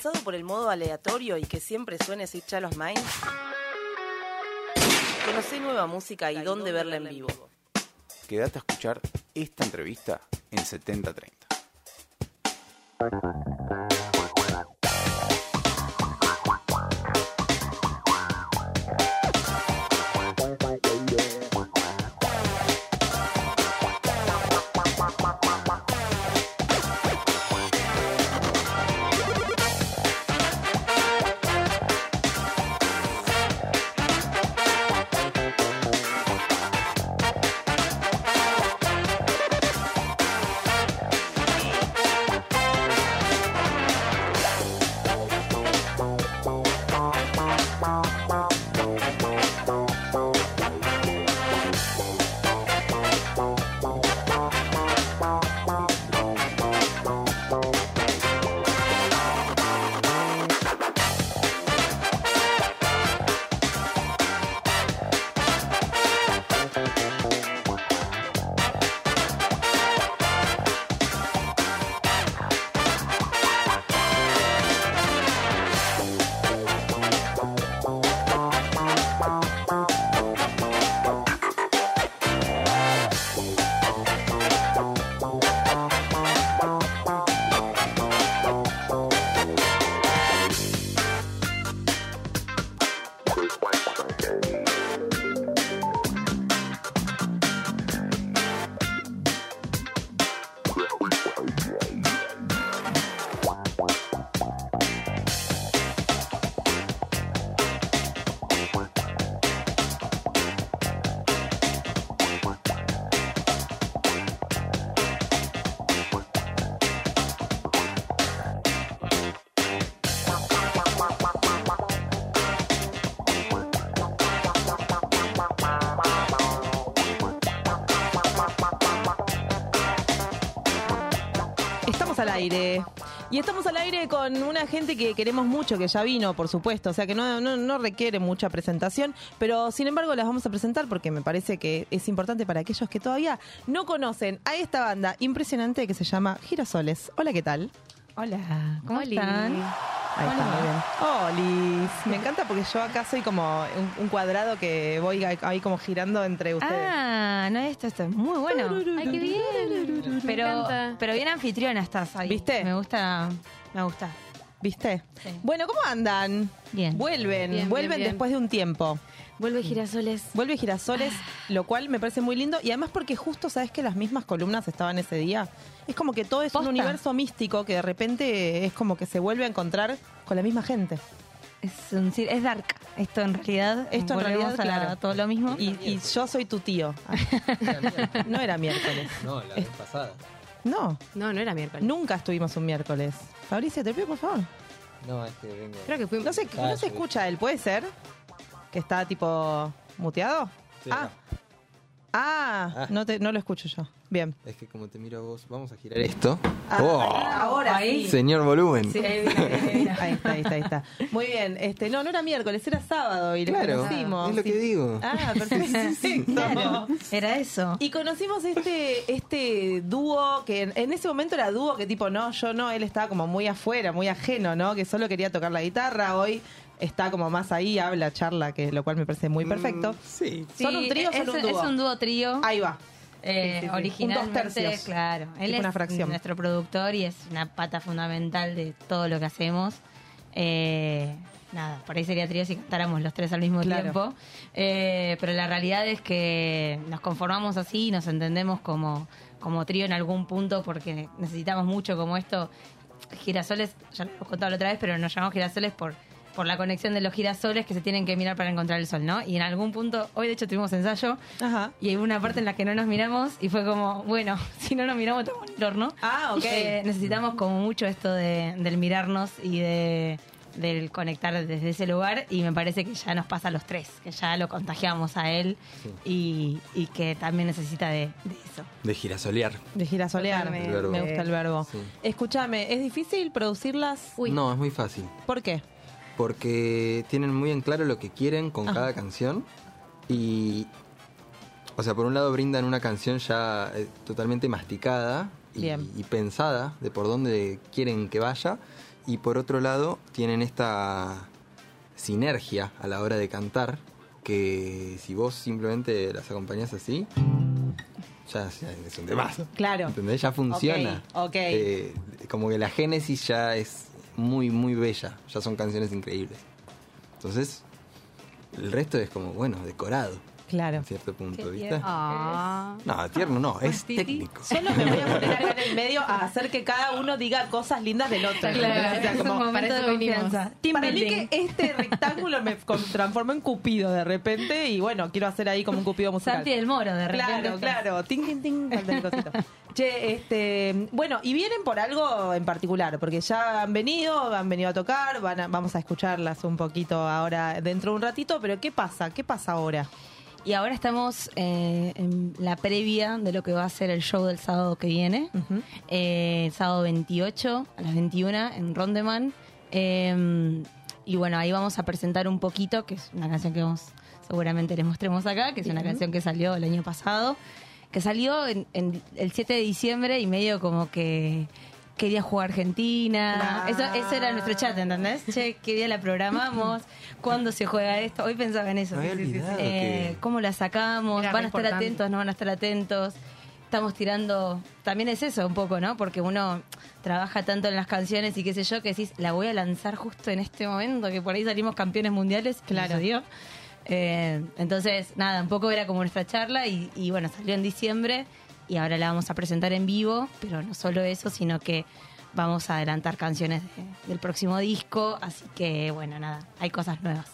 ¿Cansado por el modo aleatorio y que siempre suene Sweet Child of Mine? Conocé nueva música y dónde verla en vivo. Quédate a escuchar esta entrevista en 7030. Al aire. Y estamos al aire con una gente que queremos mucho, que ya vino, por supuesto. O sea que no, no requiere mucha presentación. Pero sin embargo las vamos a presentar porque me parece que es importante para aquellos que todavía no conocen a esta banda impresionante que se llama Girasoles. Hola, ¿qué tal? Hola, ¿cómo Oli. están? Ahí está, muy bien. Olis. Me encanta porque yo acá soy como un, un cuadrado que voy ahí como girando entre ustedes. Ah, no, esto, esto es muy bueno. Ay, qué bien. Pero, pero bien anfitriona estás ahí. ¿Viste? Me gusta, me gusta. ¿Viste? Bueno, ¿cómo andan? Bien. Vuelven, Bien, vuelven bien, bien. después de un tiempo. Vuelve Girasoles. Vuelve Girasoles, lo cual me parece muy lindo. Y además porque justo sabes que las mismas columnas estaban ese día. Es como que todo es un universo místico que de repente es como que se vuelve a encontrar con la misma gente. Es, un, es dark. Esto en realidad. Esto en realidad, a claro. todo lo mismo. Y, y yo soy tu tío. no era miércoles. No, la vez pasada. No. No, no era miércoles. Nunca estuvimos un miércoles. Fabricio, te pido por favor. No, es que vengo. Creo que fuimos. No se, Ah, no se sí. escucha él, ¿puede ser? Que está tipo muteado. Sí, ah. Ah, Ah. No, te, no lo escucho yo. Bien. Es que como te miro a vos, vamos a girar esto. Ah, ¡Oh! Ahora sí. Señor volumen. Sí, ahí, ahí. Ahí está, ahí está, ahí está. Muy bien. Este, no, no era miércoles, era sábado y lo Claro, conocimos. es lo que Sí. digo. Ah, perfecto. Claro, era eso. Y conocimos este, este dúo que en, en ese momento era dúo que tipo, no, yo no, él estaba como muy afuera, muy ajeno, ¿no? Que solo quería tocar la guitarra. Hoy está como más ahí, habla, charla, que lo cual me parece muy perfecto. sí. ¿Son un trío o es, son un dúo? Es un dúo trío. Ahí va. Eh, Sí, sí, sí. Originalmente, Un dos tercios. claro. Él es una fracción. nuestro productor y es una pata fundamental de todo lo que hacemos. Eh, nada, por ahí sería trío si cantáramos los tres al mismo Claro. tiempo. Eh, pero la realidad es que nos conformamos así, nos entendemos como, como trío en algún punto porque necesitamos mucho como esto. Girasoles, ya lo hemos contado la otra vez, pero nos llamamos girasoles por, por la conexión de los girasoles que se tienen que mirar para encontrar el sol, ¿no? Y en algún punto, hoy de hecho tuvimos ensayo, Ajá. y hay una parte en la que no nos miramos y fue como, bueno, si no nos miramos estamos en el horno. Ah, ok. Eh, necesitamos como mucho esto de, del mirarnos y de del conectar desde ese lugar y me parece que ya nos pasa a los tres, que ya lo contagiamos a él y, y que también necesita de, de eso. De girasolear. De girasolear. Verbo. Me gusta el verbo. Sí. Escúchame, ¿es difícil producirlas? No, es muy fácil. ¿Por qué? Porque tienen muy en claro lo que quieren con Ajá. cada canción. Y. O sea, por un lado brindan una canción ya eh, totalmente masticada y, pensada de por dónde quieren que vaya. y por otro lado tienen esta sinergia a la hora de cantar que si vos simplemente las acompañás así, ya, ya es un temazo. Claro. ¿Entendés? Ya funciona. Ok, ok. Eh, como que la génesis ya es muy, muy bella. Ya son canciones increíbles. Entonces, el resto es como, bueno, decorado. Claro. En cierto punto, tierno. Ah. No, tierno no, es técnico. Solo me voy a poner acá en el medio a hacer que cada uno diga cosas lindas del otro. Claro, O sea, es un momento para de eso confianza. Para mí que este rectángulo me transformó en Cupido de repente y bueno, quiero hacer ahí como un Cupido musical. Santi del Moro, de repente. Claro, claro. Ting, ting, ting. cosito. Che, este, bueno, y vienen por algo en particular, porque ya han venido, han venido a tocar, van a- vamos a escucharlas un poquito ahora dentro de un ratito, pero ¿qué pasa? ¿Qué pasa ahora? Y ahora estamos eh, en la previa de lo que va a ser el show del sábado que viene. Eh, el sábado 28 a las 21 en Rondeman. Eh, y bueno, ahí vamos a presentar un poquito, que es una canción que vamos, seguramente les mostremos acá, que es una canción que salió el año pasado. Que salió en, en el 7 de diciembre y medio como que quería jugar Argentina. Eso, eso era nuestro chat, ¿entendés? Che, qué día la programamos, cuándo se juega esto. Hoy pensaba en eso. Eh, ¿Cómo la sacamos? Era ¿Van a estar importante. atentos? ¿No van a estar atentos? Estamos tirando. También es eso un poco, ¿no? Porque uno trabaja tanto en las canciones y qué sé yo, que decís, la voy a lanzar justo en este momento, que por ahí salimos campeones mundiales. Claro. Dio. Eh, entonces, nada, un poco era como nuestra charla y, y bueno, salió en diciembre y ahora la vamos a presentar en vivo, pero no solo eso, sino que vamos a adelantar canciones de- del próximo disco, así que bueno, nada, hay cosas nuevas.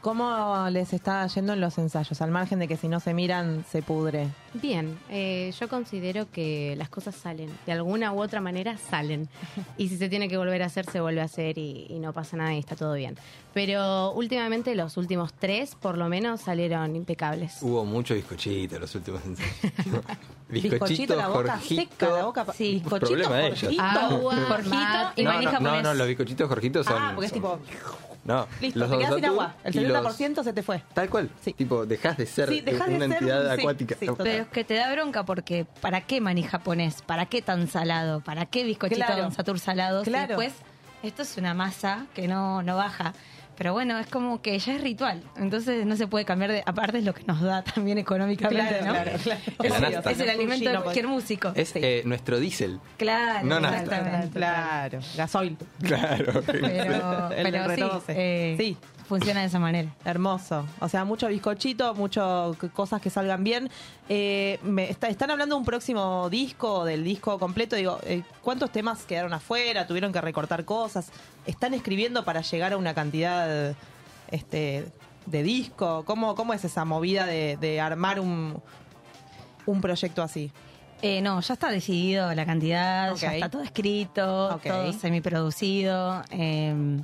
¿Cómo les está yendo en los ensayos? Al margen de que si no se miran, se pudre. Bien, eh, yo considero que las cosas salen, de alguna u otra manera salen. Y si se tiene que volver a hacer, se vuelve a hacer y, y no pasa nada y está todo bien. Pero últimamente los últimos tres, por lo menos, salieron impecables. Hubo mucho bizcochito los últimos ensayos. Bizcochito, la boca Jorgito. seca, la boca... Sí, bizcochito, Problema de ellos. Jorgito. Agua, Jorgito y no, maní no, no, japonés. no, los bizcochitos Jorgitos son. Ah, porque es tipo... No, Listo, los te quedas sin agua. El y los- 70% se te fue. Tal cual. Tipo, dejas de ser Sí, dejás de una ser- entidad sí, acuática. sí, Pero es que te da bronca porque ¿para qué maní japonés? ¿Para qué tan salado? ¿Para qué bizcochito Claro. Don Satur salados? Y Claro. después, esto es una masa que no, no baja. Pero bueno, es como que ya es ritual. Entonces no se puede cambiar de... Aparte es lo que nos da también económicamente, Claro, ¿no? claro, claro. Es, el alimento de cualquier músico. Es eh, nuestro diésel. Claro, No exactamente. Claro, gasoil. Claro. Pero, El pero sí, Renault 12. eh, Sí. funciona de esa manera. Hermoso. O sea, mucho bizcochito, mucho cosas que salgan bien. Eh, me está- están hablando de un próximo disco, del disco completo. Digo, eh, ¿cuántos temas quedaron afuera? ¿Tuvieron que recortar cosas? ¿Están escribiendo para llegar a una cantidad este, de disco? ¿Cómo, ¿Cómo es esa movida de, de armar un, un proyecto así? Eh, no, ya está decidido la cantidad, ya está todo escrito, todo semiproducido. eh,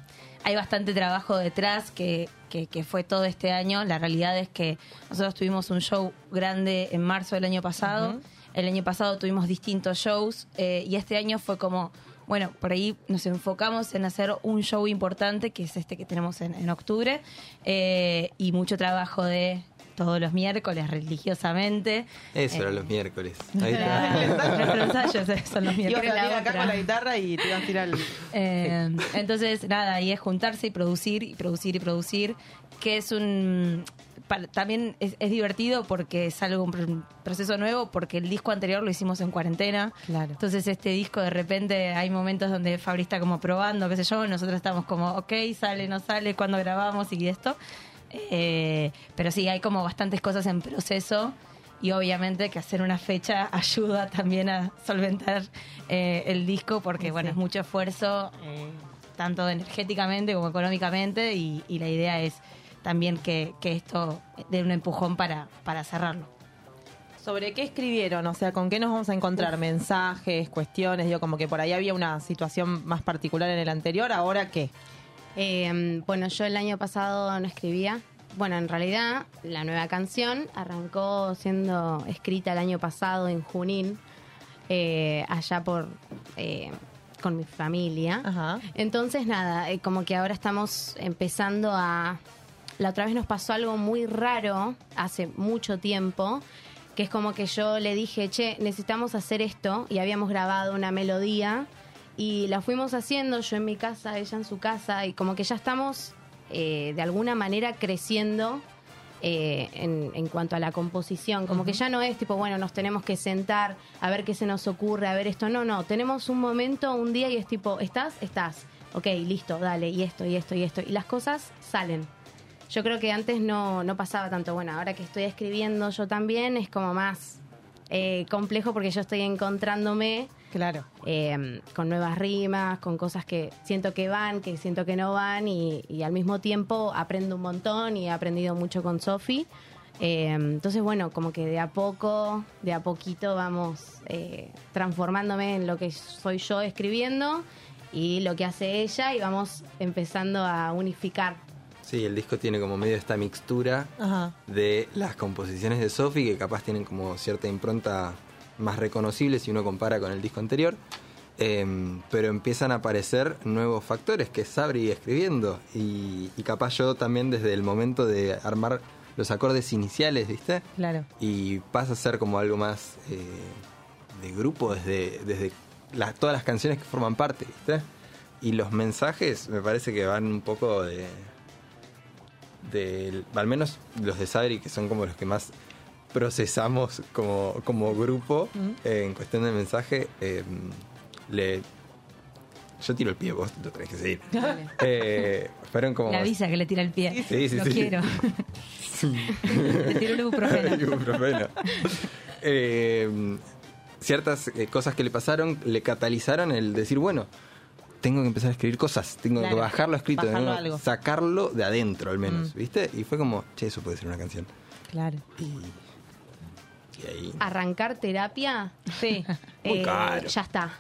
hay bastante trabajo detrás que, que, que fue todo este año. La realidad es que nosotros tuvimos un show grande en marzo del año pasado. El año pasado tuvimos distintos shows eh, y este año fue como, bueno, por ahí nos enfocamos en hacer un show importante, que es este que tenemos en, en octubre, eh, y mucho trabajo de todos los miércoles religiosamente. Eso Eh, era los miércoles. Ahí está. Nuestros ensayos son los miércoles. La acá otra. con la guitarra y te ibas a tirar el... Eh, entonces, nada, y es juntarse y producir y producir y producir, que es un... para- también es, es divertido porque es algo, un pr- proceso nuevo, porque el disco anterior lo hicimos en cuarentena. Claro. Entonces este disco de repente hay momentos donde Fabri está como probando, qué sé yo, nosotros estamos como, ok, sale, no sale, cuando grabamos y esto. Eh, pero sí, hay como bastantes cosas en proceso y obviamente que hacer una fecha ayuda también a solventar eh, el disco porque, bueno, es mucho esfuerzo, eh, tanto energéticamente como económicamente y, y la idea es también que, que esto dé un empujón para, para cerrarlo. ¿Sobre qué escribieron? O sea, ¿con qué nos vamos a encontrar? Mensajes, cuestiones, digo, como que por ahí había una situación más particular en el anterior, ¿ahora qué? Eh, bueno, yo el año pasado no escribía. Bueno, en realidad la nueva canción arrancó siendo escrita el año pasado en Junín, eh, allá por eh, con mi familia. Entonces nada, eh, como que ahora estamos empezando a. La otra vez nos pasó algo muy raro hace mucho tiempo, que es como que yo le dije, che, necesitamos hacer esto, y habíamos grabado una melodía Y la fuimos haciendo, yo en mi casa, ella en su casa, y como que ya estamos eh, de alguna manera creciendo eh, en, en cuanto a la composición. Como que ya no es tipo, bueno, nos tenemos que sentar a ver qué se nos ocurre, a ver esto. No, no, tenemos un momento, un día y es tipo, ¿estás? Estás. Ok, listo, dale, y esto, y esto, y esto. Y las cosas salen. Yo creo que antes no, no pasaba tanto. Bueno, ahora que estoy escribiendo yo también es como más eh, complejo porque yo estoy encontrándome Claro. eh, con nuevas rimas, con cosas que siento que van, que siento que no van y, y al mismo tiempo aprendo un montón y he aprendido mucho con Sofi. Eh, entonces, bueno, como que de a poco, de a poquito vamos eh, transformándome en lo que soy yo escribiendo y lo que hace ella y vamos empezando a unificar. Sí, el disco tiene como medio esta mixtura Ajá. de las composiciones de Sophie que capaz tienen como cierta impronta más reconocible si uno compara con el disco anterior. Em, pero empiezan a aparecer nuevos factores que es Sabri escribiendo y, y capaz yo también desde el momento de armar los acordes iniciales, ¿viste? Claro. Y pasa a ser como algo más eh, de grupo desde, desde la- todas las canciones que forman parte, ¿viste? Y los mensajes me parece que van un poco de, del- al menos los de Sabri, que son como los que más procesamos como, como grupo eh, en cuestión de mensaje, eh, le, yo tiro el pie, vos lo tenés que seguir. Dale. Eh, fueron como... Le avisa que le tira el pie. Sí, sí, Lo sí. quiero. Te tiro el ibuprofeno. Ibuprofeno. Eh, ciertas eh, cosas que le pasaron le catalizaron el decir, bueno, tengo que empezar a escribir cosas, tengo Claro. que bajarlo escrito, Bajarlo algo. sacarlo de adentro al menos, Mm. ¿viste? Y fue como, che, eso puede ser una canción. Claro. Y ahí... Arrancar terapia, sí, Muy caro. ya está.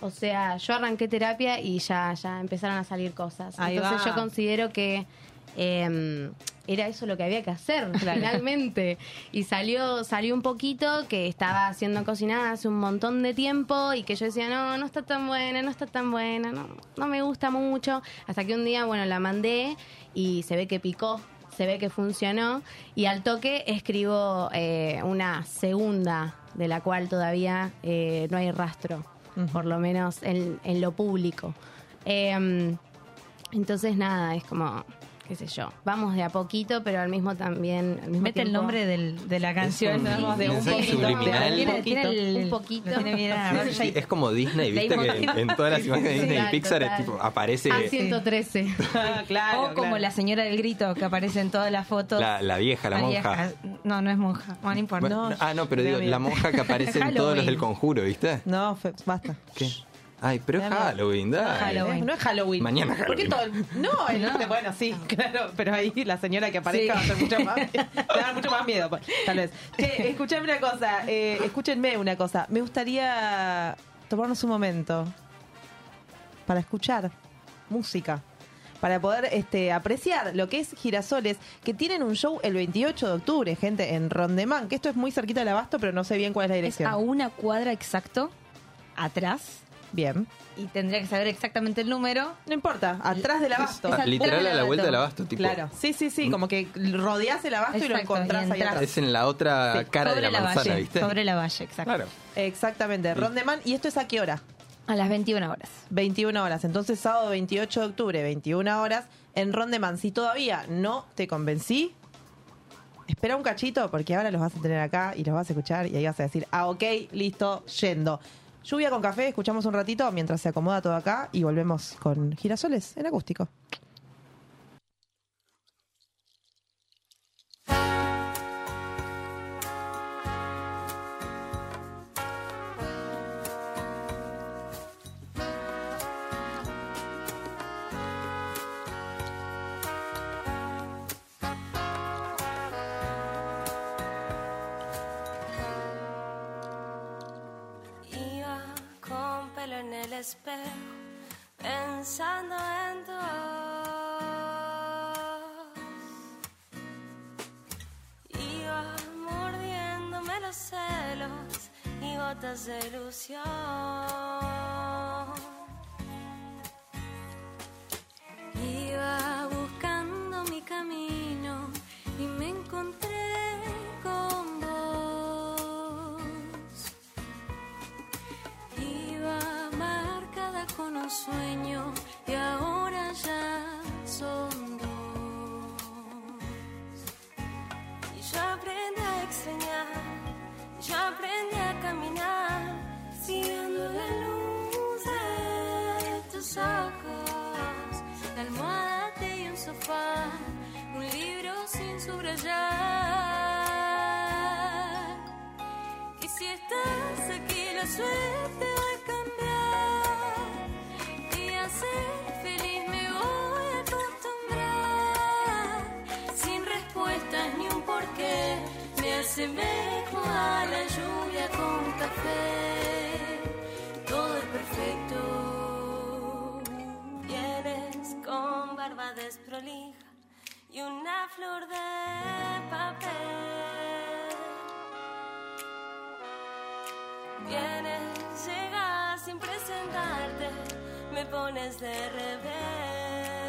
O sea, yo arranqué terapia y ya, ya empezaron a salir cosas. Ahí Entonces va. yo considero que eh, era eso lo que había que hacer finalmente. Y salió, salió un poquito que estaba haciendo cocinada hace un montón de tiempo y que yo decía, no, no está tan buena, no está tan buena, no, no me gusta mucho. Hasta que un día, bueno, la mandé y se ve que picó. Se ve que funcionó y al toque escribo eh, una segunda de la cual todavía eh, no hay rastro, por lo menos en, en lo público. Em, entonces nada, es como, qué sé yo, vamos de a poquito, pero al mismo también... Al mismo Mete el tiempo- nombre del- de la canción. un ¿no? de un poquito, subliminal. Tiene, Un tiene poquito, el- un poquito. tiene bien Sí, sí, sí, Es como Disney, viste que en, todas las imágenes de Disney y Pixar es tipo, aparece Ah, 113. claro. o como la señora del grito que aparece en todas las fotos. la, la vieja, la, monja. No, no es monja. Bueno, no importa. Bueno, ah, no, pero digo, la monja que aparece en todos los del conjuro, ¿viste? No, fe- basta. ¿Qué? Ay, pero es. Halloween, dale. Eh, No es Halloween. Mañana ¿Por qué Halloween. todo No, el No. bueno, sí, claro, pero ahí la señora que aparezca Sí. va a ser mucho más, va a dar mucho más miedo, pues, tal vez. Che, escuchame una cosa, eh, escúchenme una cosa. Me gustaría tomarnos un momento para escuchar música. Para poder este, apreciar lo que es Girasoles, que tienen un show el 28 de octubre, gente, en Rondemán, que esto es muy cerquita del Abasto, pero no sé bien cuál es la Es dirección. a una cuadra exacto atrás. Bien. Y tendría que saber exactamente el número. No importa, atrás del Abasto. Ah, literal a la vuelta del abasto, tipo. Claro, sí, sí, sí, como que rodeás el abasto y lo Exacto, encontrás y ahí entras. atrás. Es en la otra Sí, cara de sobre la, la manzana, valle, ¿viste? sobre la valle, exacto. Claro. Exactamente, Rondeman. ¿Y esto es a qué hora? A las 21 horas. 21 horas. Entonces, sábado 28 de octubre, 21 horas, en Rondeman. Si todavía no te convencí, espera un cachito porque ahora los vas a tener acá y los vas a escuchar y ahí vas a decir, ah, ok, listo, yendo. Lluvia con café, escuchamos un ratito mientras se acomoda todo acá y volvemos con girasoles en acústico. Espejo, pensando en dos. Iba mordiéndome los celos y gotas de ilusión. Iba buscando mi camino un sueño y ahora ya son dos. Y ya aprendí a extrañar, ya aprendí a caminar, siguiendo la luz de tus ojos. La almohada y un sofá, un libro sin subrayar. Y si estás aquí, la suerte. C'est mezcla la lluvia con café, todo es perfecto. Vienes con barba desprolija y una flor de papel. Vienes, llegas sin presentarte, me pones de revés.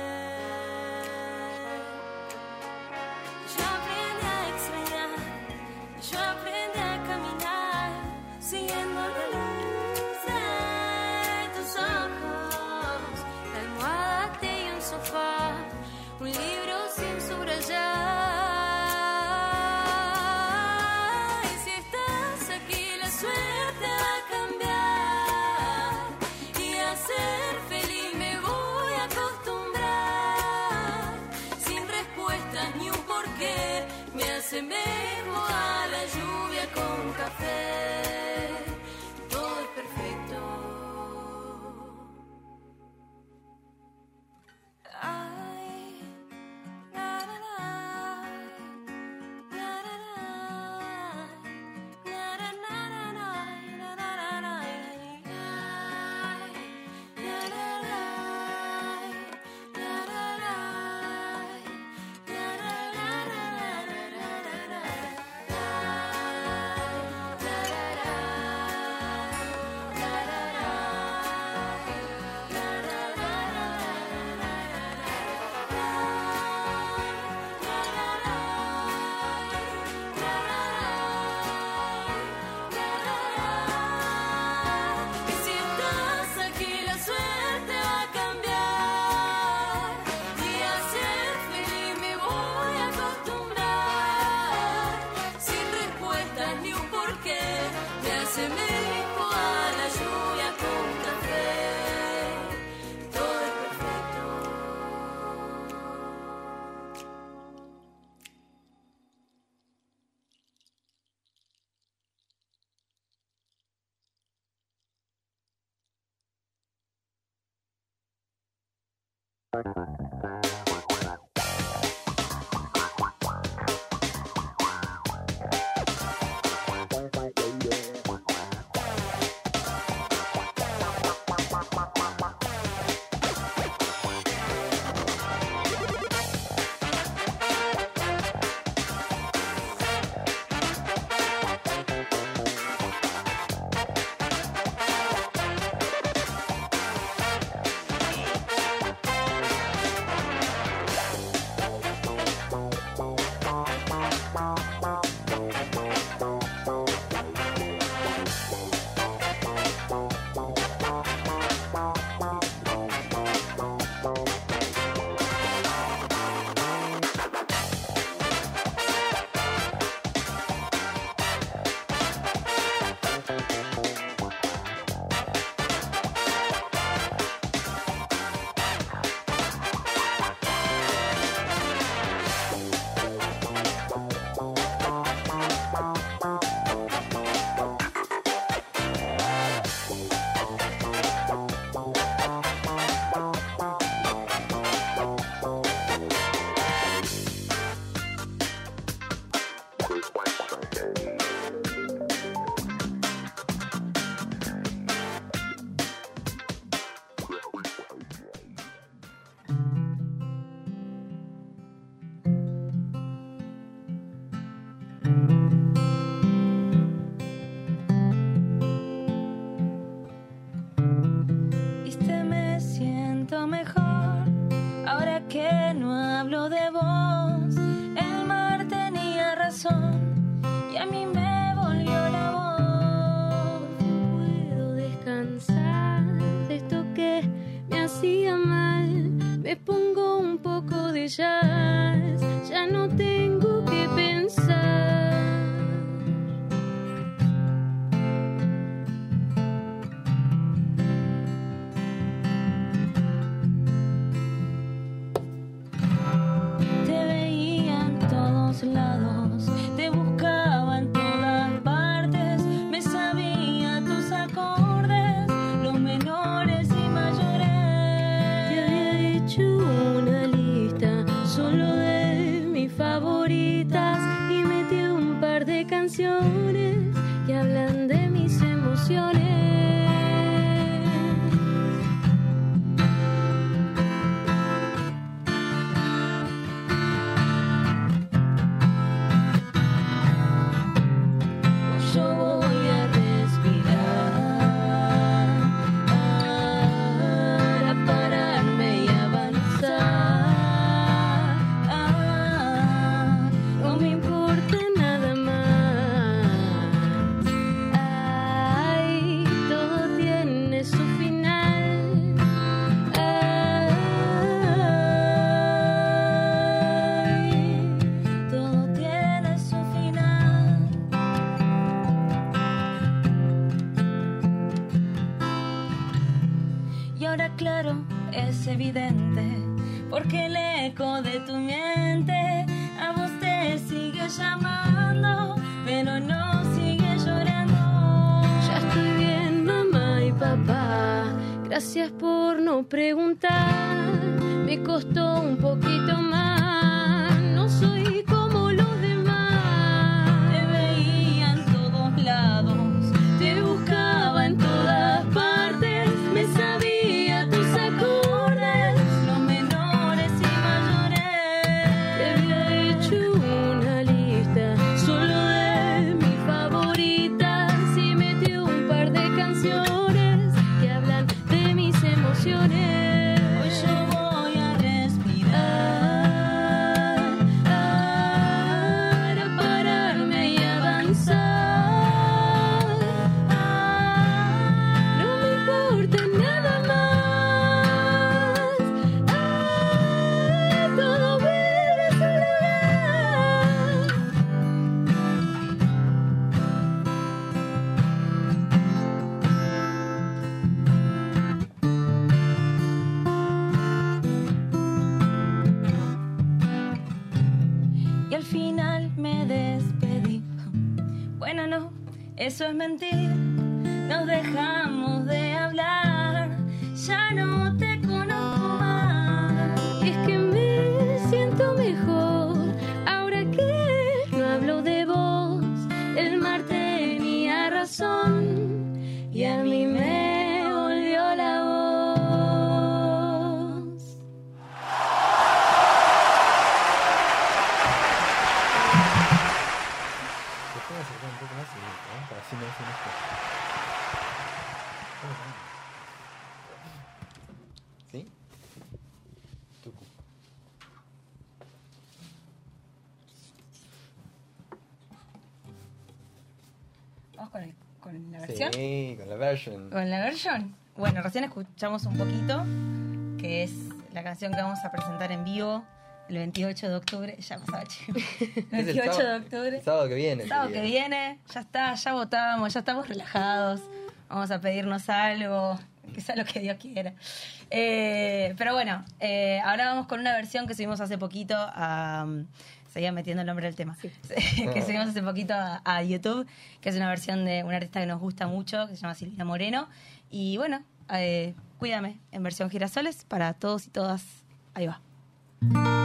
Version. Bueno, recién escuchamos un poquito, que es la canción que vamos a presentar en vivo el 28 de octubre. Ya pasaba, chico. 28 sábado, de octubre. El sábado que viene. El sábado que viene. Ya está, ya votamos, ya estamos relajados. Vamos a pedirnos algo, que sea lo que Dios quiera. Eh, pero bueno, eh, ahora vamos con una versión que subimos hace poquito a... Um, seguía metiendo el nombre del tema, sí. que ah. subimos hace poquito a, a, YouTube, que es una versión de una artista que nos gusta mucho, que se llama Silvina Moreno, y bueno, eh, cuídame en versión girasoles para todos y todas. Ahí va.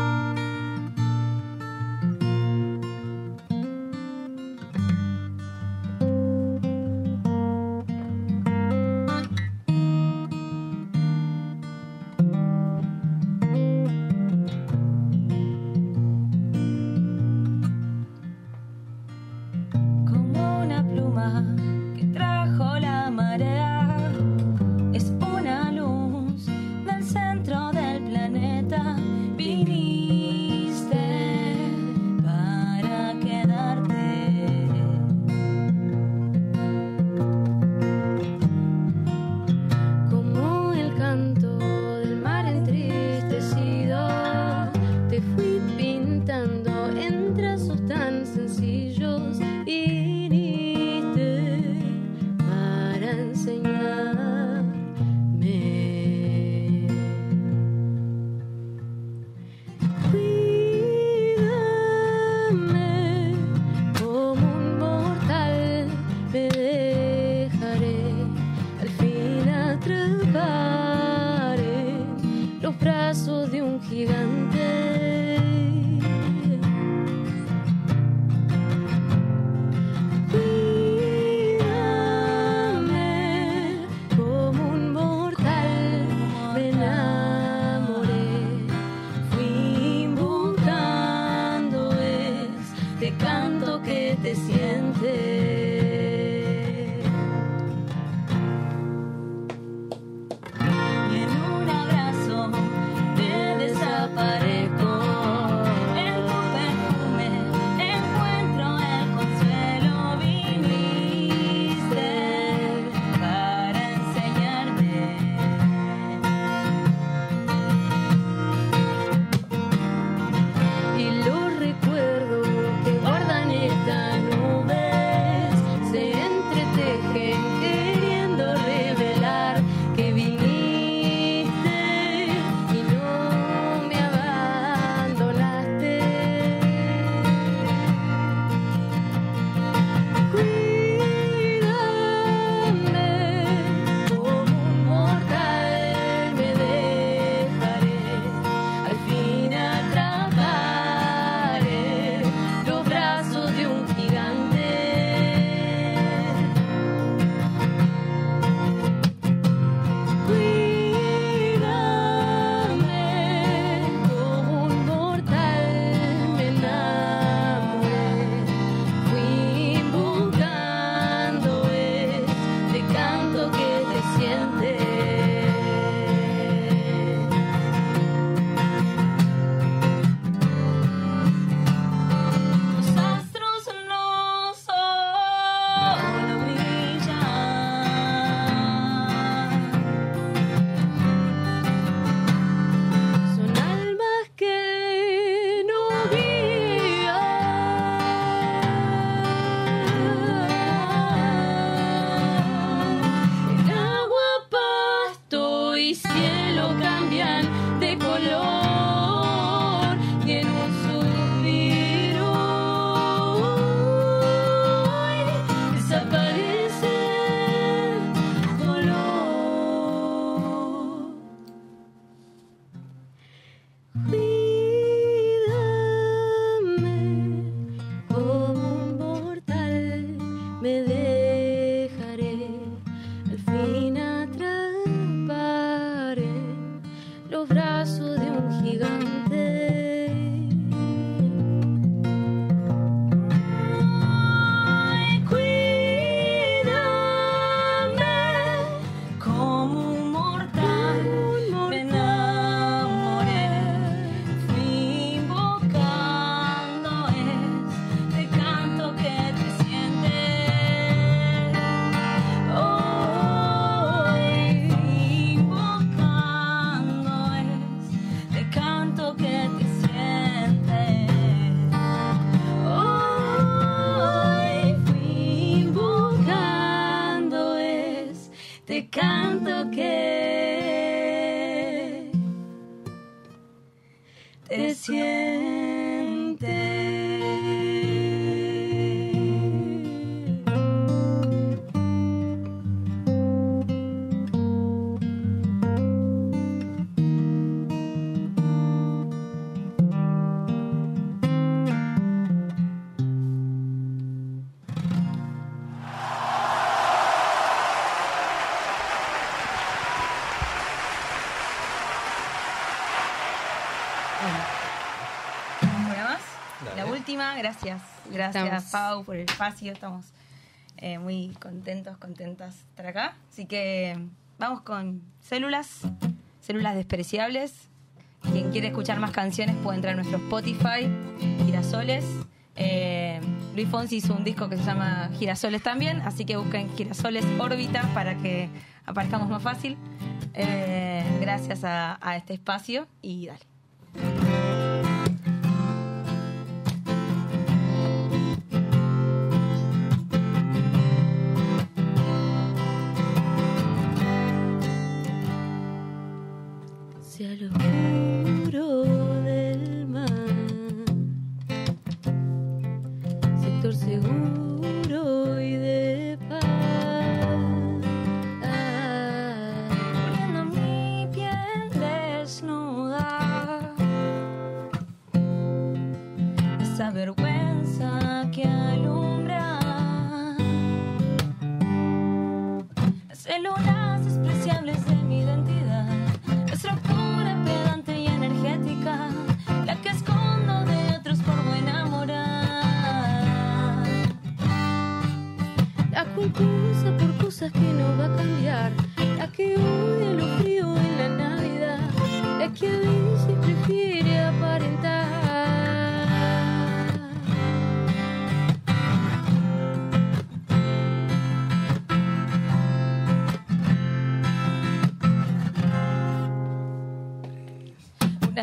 gracias. Gracias, estamos. Pau, por el espacio. Estamos eh, muy contentos, contentas de estar acá. Así que vamos con células, células despreciables. Quien quiere escuchar más canciones puede entrar a nuestro Spotify, Girasoles. Eh, Luis Fonsi hizo un disco que se llama Girasoles también, así que busquen Girasoles órbita para que aparezcamos más fácil. Eh, gracias a, a este espacio y dale.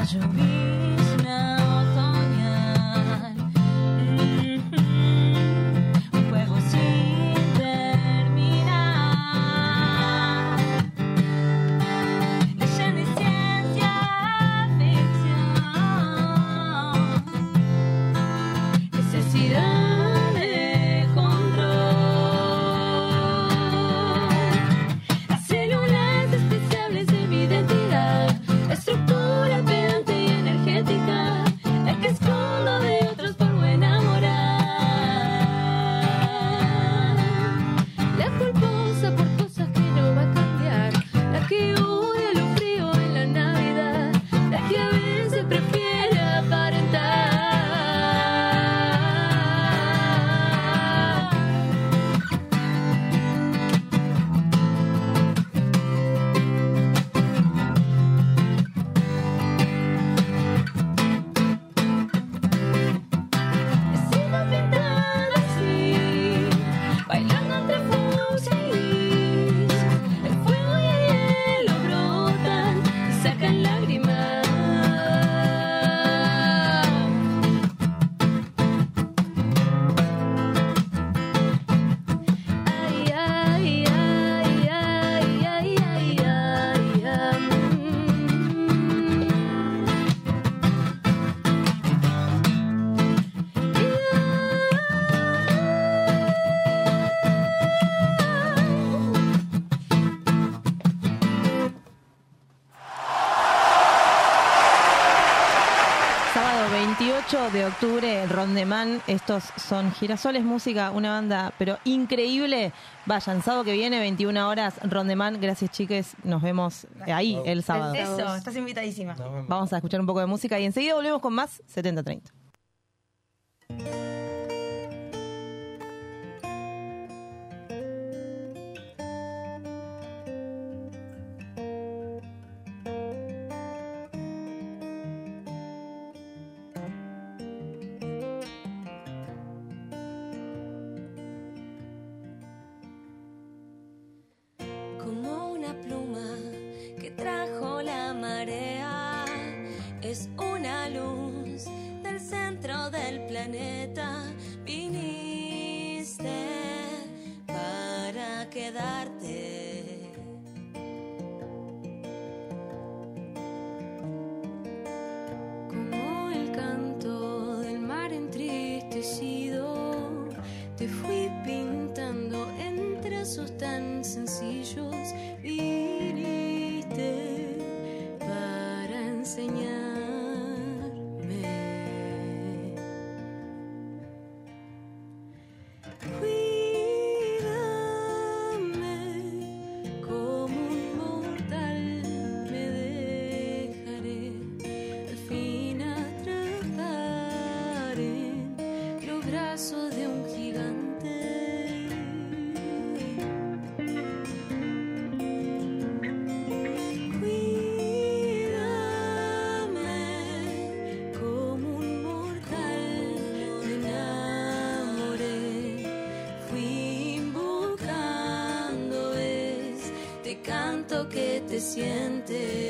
Cause you'll be octubre, Rondemán, estos son Girasoles Música, una banda pero increíble. Vayan, sábado que viene, 21 horas, Rondemán, gracias chiques, nos vemos eh, ahí el sábado. Eso, estás invitadísima. Vamos a escuchar un poco de música y enseguida volvemos con más 7030. te sientes.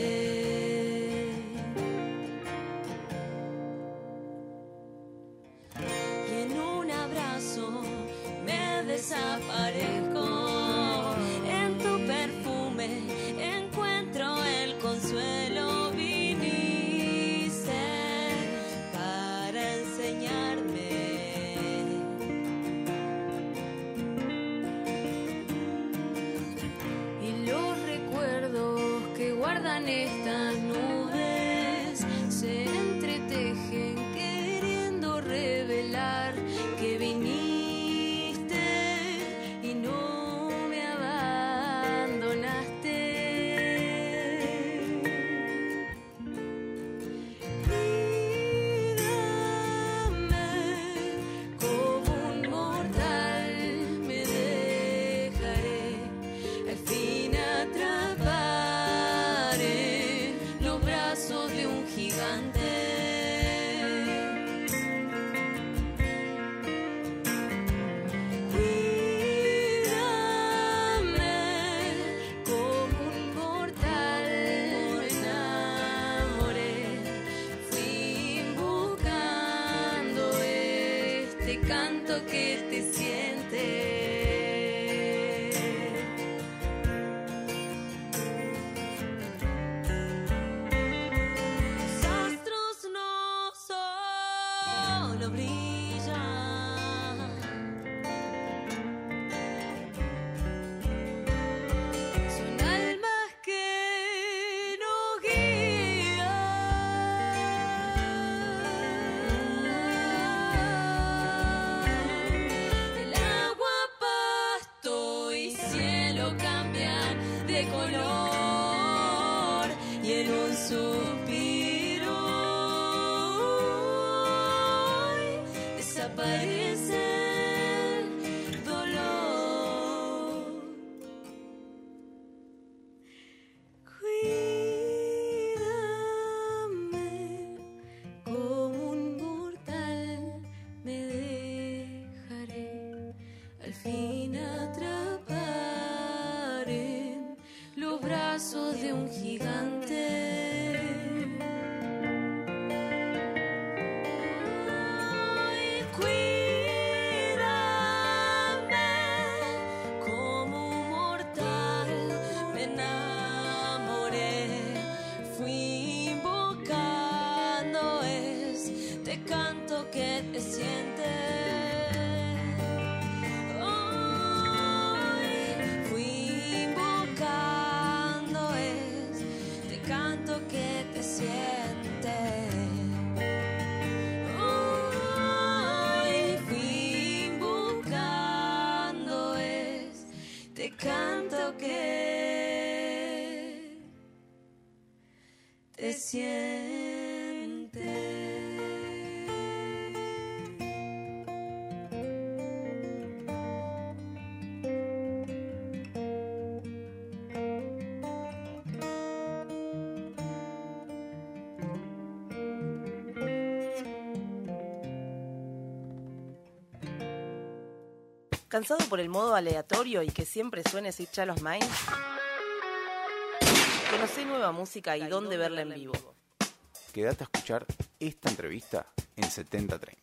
¿Cansado por el modo aleatorio y que siempre suene Sweet Chalos Mind? Conocé nueva música y dónde verla en vivo. Quédate a escuchar esta entrevista en 7030.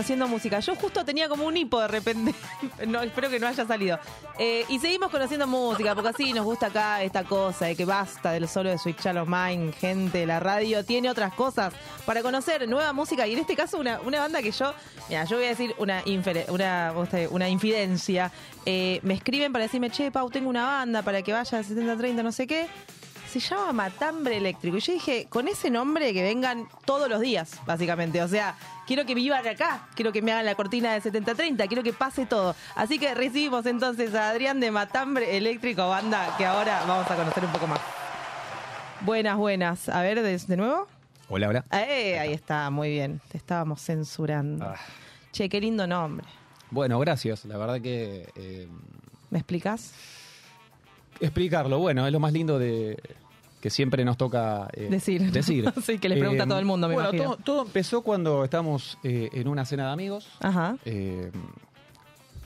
Conociendo música. Yo justo tenía como un hipo de repente. No, espero que no haya salido. Eh, y seguimos conociendo música, porque así nos gusta acá esta cosa de que basta del solo de Switch Shallow Mind, gente, la radio tiene otras cosas para conocer nueva música. Y en este caso, una, una banda que yo, mira, yo voy a decir una, una, una infidencia. Eh, me escriben para decirme, che, Pau, tengo una banda para que vaya a 70-30, no sé qué. Se llama Matambre Eléctrico. Y yo dije, con ese nombre que vengan todos los días, básicamente. O sea, quiero que vivan acá, quiero que me hagan la cortina de 70-30, quiero que pase todo. Así que recibimos entonces a Adrián de Matambre Eléctrico, banda que ahora vamos a conocer un poco más. Buenas, buenas. A ver, de, de nuevo. Hola, hola. Eh, ahí está, muy bien. Te estábamos censurando. Ah. Che, qué lindo nombre. Bueno, gracias. La verdad que eh, ¿Me explicas? Explicarlo, bueno, es lo más lindo de que siempre nos toca eh, Decir. decir. Sí, que les pregunta a todo el mundo, me bueno. Todo, todo empezó cuando estábamos eh, en una cena de amigos, Ajá. eh,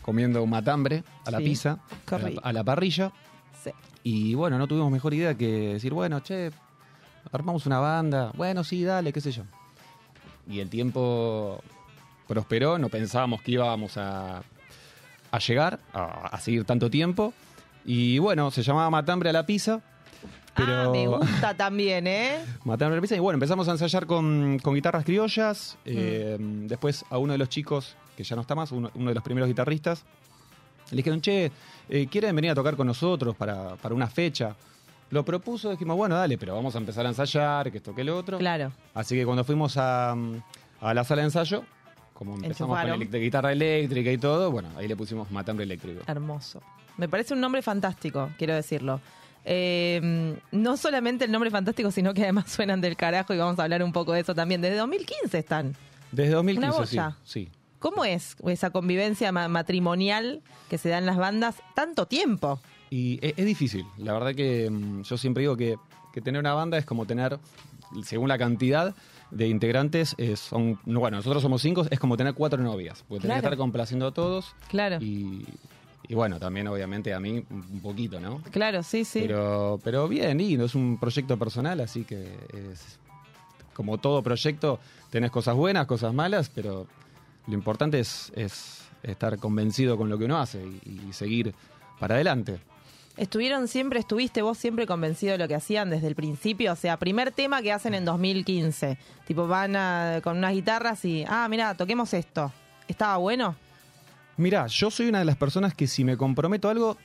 comiendo un matambre a la Sí. pizza, a la, rico. a la parrilla. Sí. Y bueno, no tuvimos mejor idea que decir, bueno, che, armamos una banda. Bueno, sí, dale, qué sé yo. Y el tiempo prosperó, no pensábamos que íbamos a, a llegar, a, a seguir tanto tiempo. Y bueno, se llamaba Matambre a la pizza. Pero Ah, me gusta también, ¿eh? Matambre a la pizza. Y bueno, empezamos a ensayar con, con guitarras criollas. eh, Mm. después a uno de los chicos, que ya no está más, uno, uno de los primeros guitarristas, Le dijeron, che, eh, ¿quieren venir a tocar con nosotros para, para una fecha? Lo propuso, dijimos, bueno, dale, pero vamos a empezar a ensayar, que esto, que lo otro. Claro. Así que cuando fuimos a, a la sala de ensayo, como empezamos con Enchufaron. guitarra eléctrica y todo, bueno, ahí le pusimos matambre eléctrico. Hermoso. Me parece un nombre fantástico, quiero decirlo. Eh, no solamente el nombre fantástico, sino que además suenan del carajo y vamos a hablar un poco de eso también. Desde 2015 están. Desde 2015, Una sí. ¿Cómo es esa convivencia ma- matrimonial que se da en las bandas tanto tiempo? Y e- es, difícil. La verdad que mm, yo siempre digo que, que tener una banda es como tener, según la cantidad de integrantes, es- son, no, bueno, nosotros somos cinco, es como tener cuatro novias. Porque tenés que Claro. estar complaciendo a todos. Claro. Y, y bueno, también obviamente a mí un poquito, ¿no? Claro, sí, sí. Pero, pero bien, y no es un proyecto personal, así que es como todo proyecto, tenés cosas buenas, cosas malas, pero lo importante es, es estar convencido con lo que uno hace y, y seguir para adelante. ¿Estuvieron siempre, estuviste vos siempre convencido de lo que hacían desde el principio? O sea, primer tema que hacen en 2015. Tipo, van a- con unas guitarras y, ah, mira, toquemos esto. ¿Estaba bueno? Mira, yo soy una de las personas que si me comprometo a algo,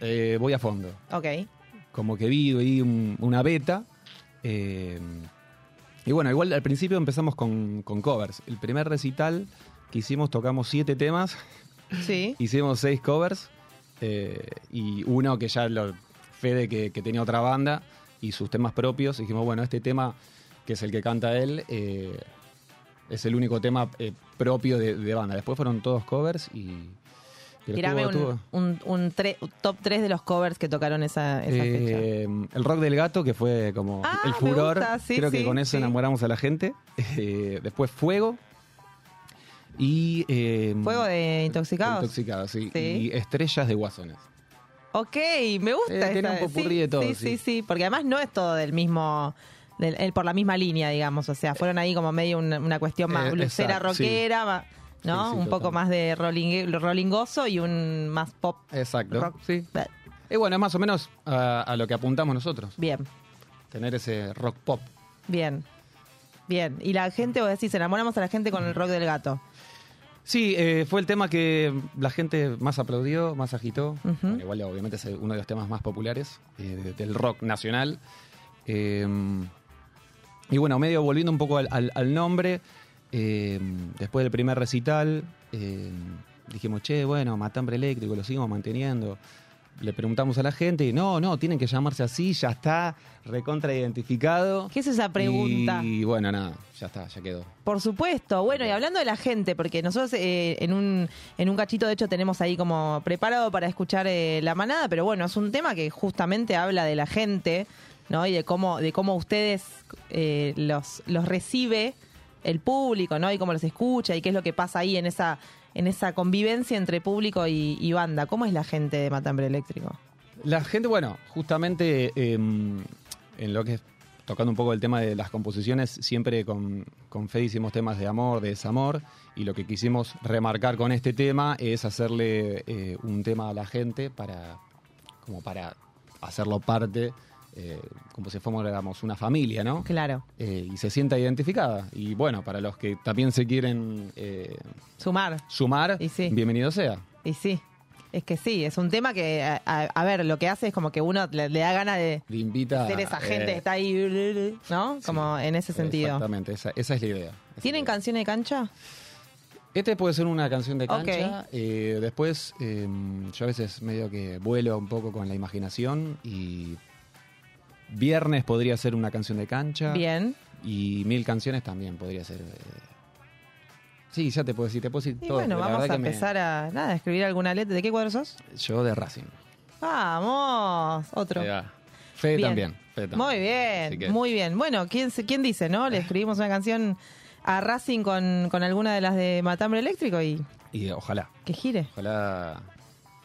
eh, voy a fondo. Ok. Como que vi un- una beta. eh, y bueno, igual al principio empezamos con, con covers. El primer recital que hicimos tocamos siete temas. Sí. Hicimos seis covers. eh, y uno que ya lo Fede que, que tenía otra banda y sus temas propios. Dijimos, bueno, este tema, que es el que canta él, eh, es el único tema eh, propio de, de banda. Después fueron todos covers y. Tirame tuvo- un, tuvo- un- un tre- un top 3 de los covers que tocaron esa, esa fecha. Eh, el rock del gato, que fue como Ah, el furor. sí, Creo que con eso sí. enamoramos a la gente. Eh, después Fuego. Y. eh, Fuego de Intoxicados. Intoxicados, sí. Y Estrellas de Guasones. Ok, me gusta. Eh, tiene esa- un popurrí de todo, sí, sí. sí, porque además no es todo del mismo, del- el- por la misma línea, digamos. O sea, fueron ahí como medio una, una cuestión más Eh, blusera, sí. rockera, ¿no? Sí, sí, un poco más de rolling, rollingoso y un más pop. Exacto. Rock. Sí. Y bueno, es más o menos a, a lo que apuntamos nosotros. Bien, Tener ese rock pop. bien. Bien. Y la gente, vos decís, enamoramos a la gente con el rock del gato. Sí, eh, fue el tema que la gente más aplaudió, más agitó. Bueno, igual, obviamente, es uno de los temas más populares eh, de- del rock nacional. Eh, y bueno, medio volviendo un poco al, al- al nombre, eh, después del primer recital, eh, dijimos, che, bueno, Matambre Eléctrico, lo seguimos manteniendo. Le preguntamos a la gente y no, no, tienen que llamarse así, ya está recontra identificado. ¿Qué es esa pregunta? Y bueno, nada, ya está, ya quedó. Por supuesto. Bueno, y hablando de la gente, porque nosotros eh, en, un, en un cachito, de hecho, tenemos ahí como preparado para escuchar eh, la manada, pero bueno, es un tema que justamente habla de la gente, ¿no? Y de cómo, de cómo ustedes eh, los, los recibe el público, ¿no? Y cómo los escucha y qué es lo que pasa ahí en esa, en esa convivencia entre público y, banda. ¿Cómo es la gente de Matambre Eléctrico? La gente, bueno, justamente eh, en lo que es tocando un poco el tema de las composiciones, siempre con, con Fede hicimos temas de amor, de desamor, y lo que quisimos remarcar con este tema es hacerle eh, un tema a la gente para, como para hacerlo parte, eh, como si fuéramos una familia, ¿no? Claro. Eh, y se sienta identificada. Y bueno, para los que también se quieren eh, Sumar. sumar, bienvenido sea. Y sí. Es que sí, es un tema que, a, a- a ver, lo que hace es como que uno le, le da ganas de Le invita ser esa gente que está ahí, ¿no? Como en ese sentido. Exactamente, esa, esa es la idea. ¿Tienen canciones de cancha? Este puede ser una canción de cancha. eh, después, eh, yo a veces medio que vuelo un poco con la imaginación y Viernes podría ser una canción de cancha. Bien. Y Mil Canciones también podría ser. eh, Sí, ya te puedo decir, te puedo decir Y todo. bueno, vamos a me- empezar a, nada, a escribir alguna letra. ¿De qué cuadro sos? Yo de Racing. Vamos, otro. Fede Bien. también. Fede también. Muy bien, que- muy bien. Bueno, ¿quién, ¿quién dice, no? Le escribimos una canción a Racing con, con alguna de las de Matambre Eléctrico y Y ojalá. que gire. Ojalá.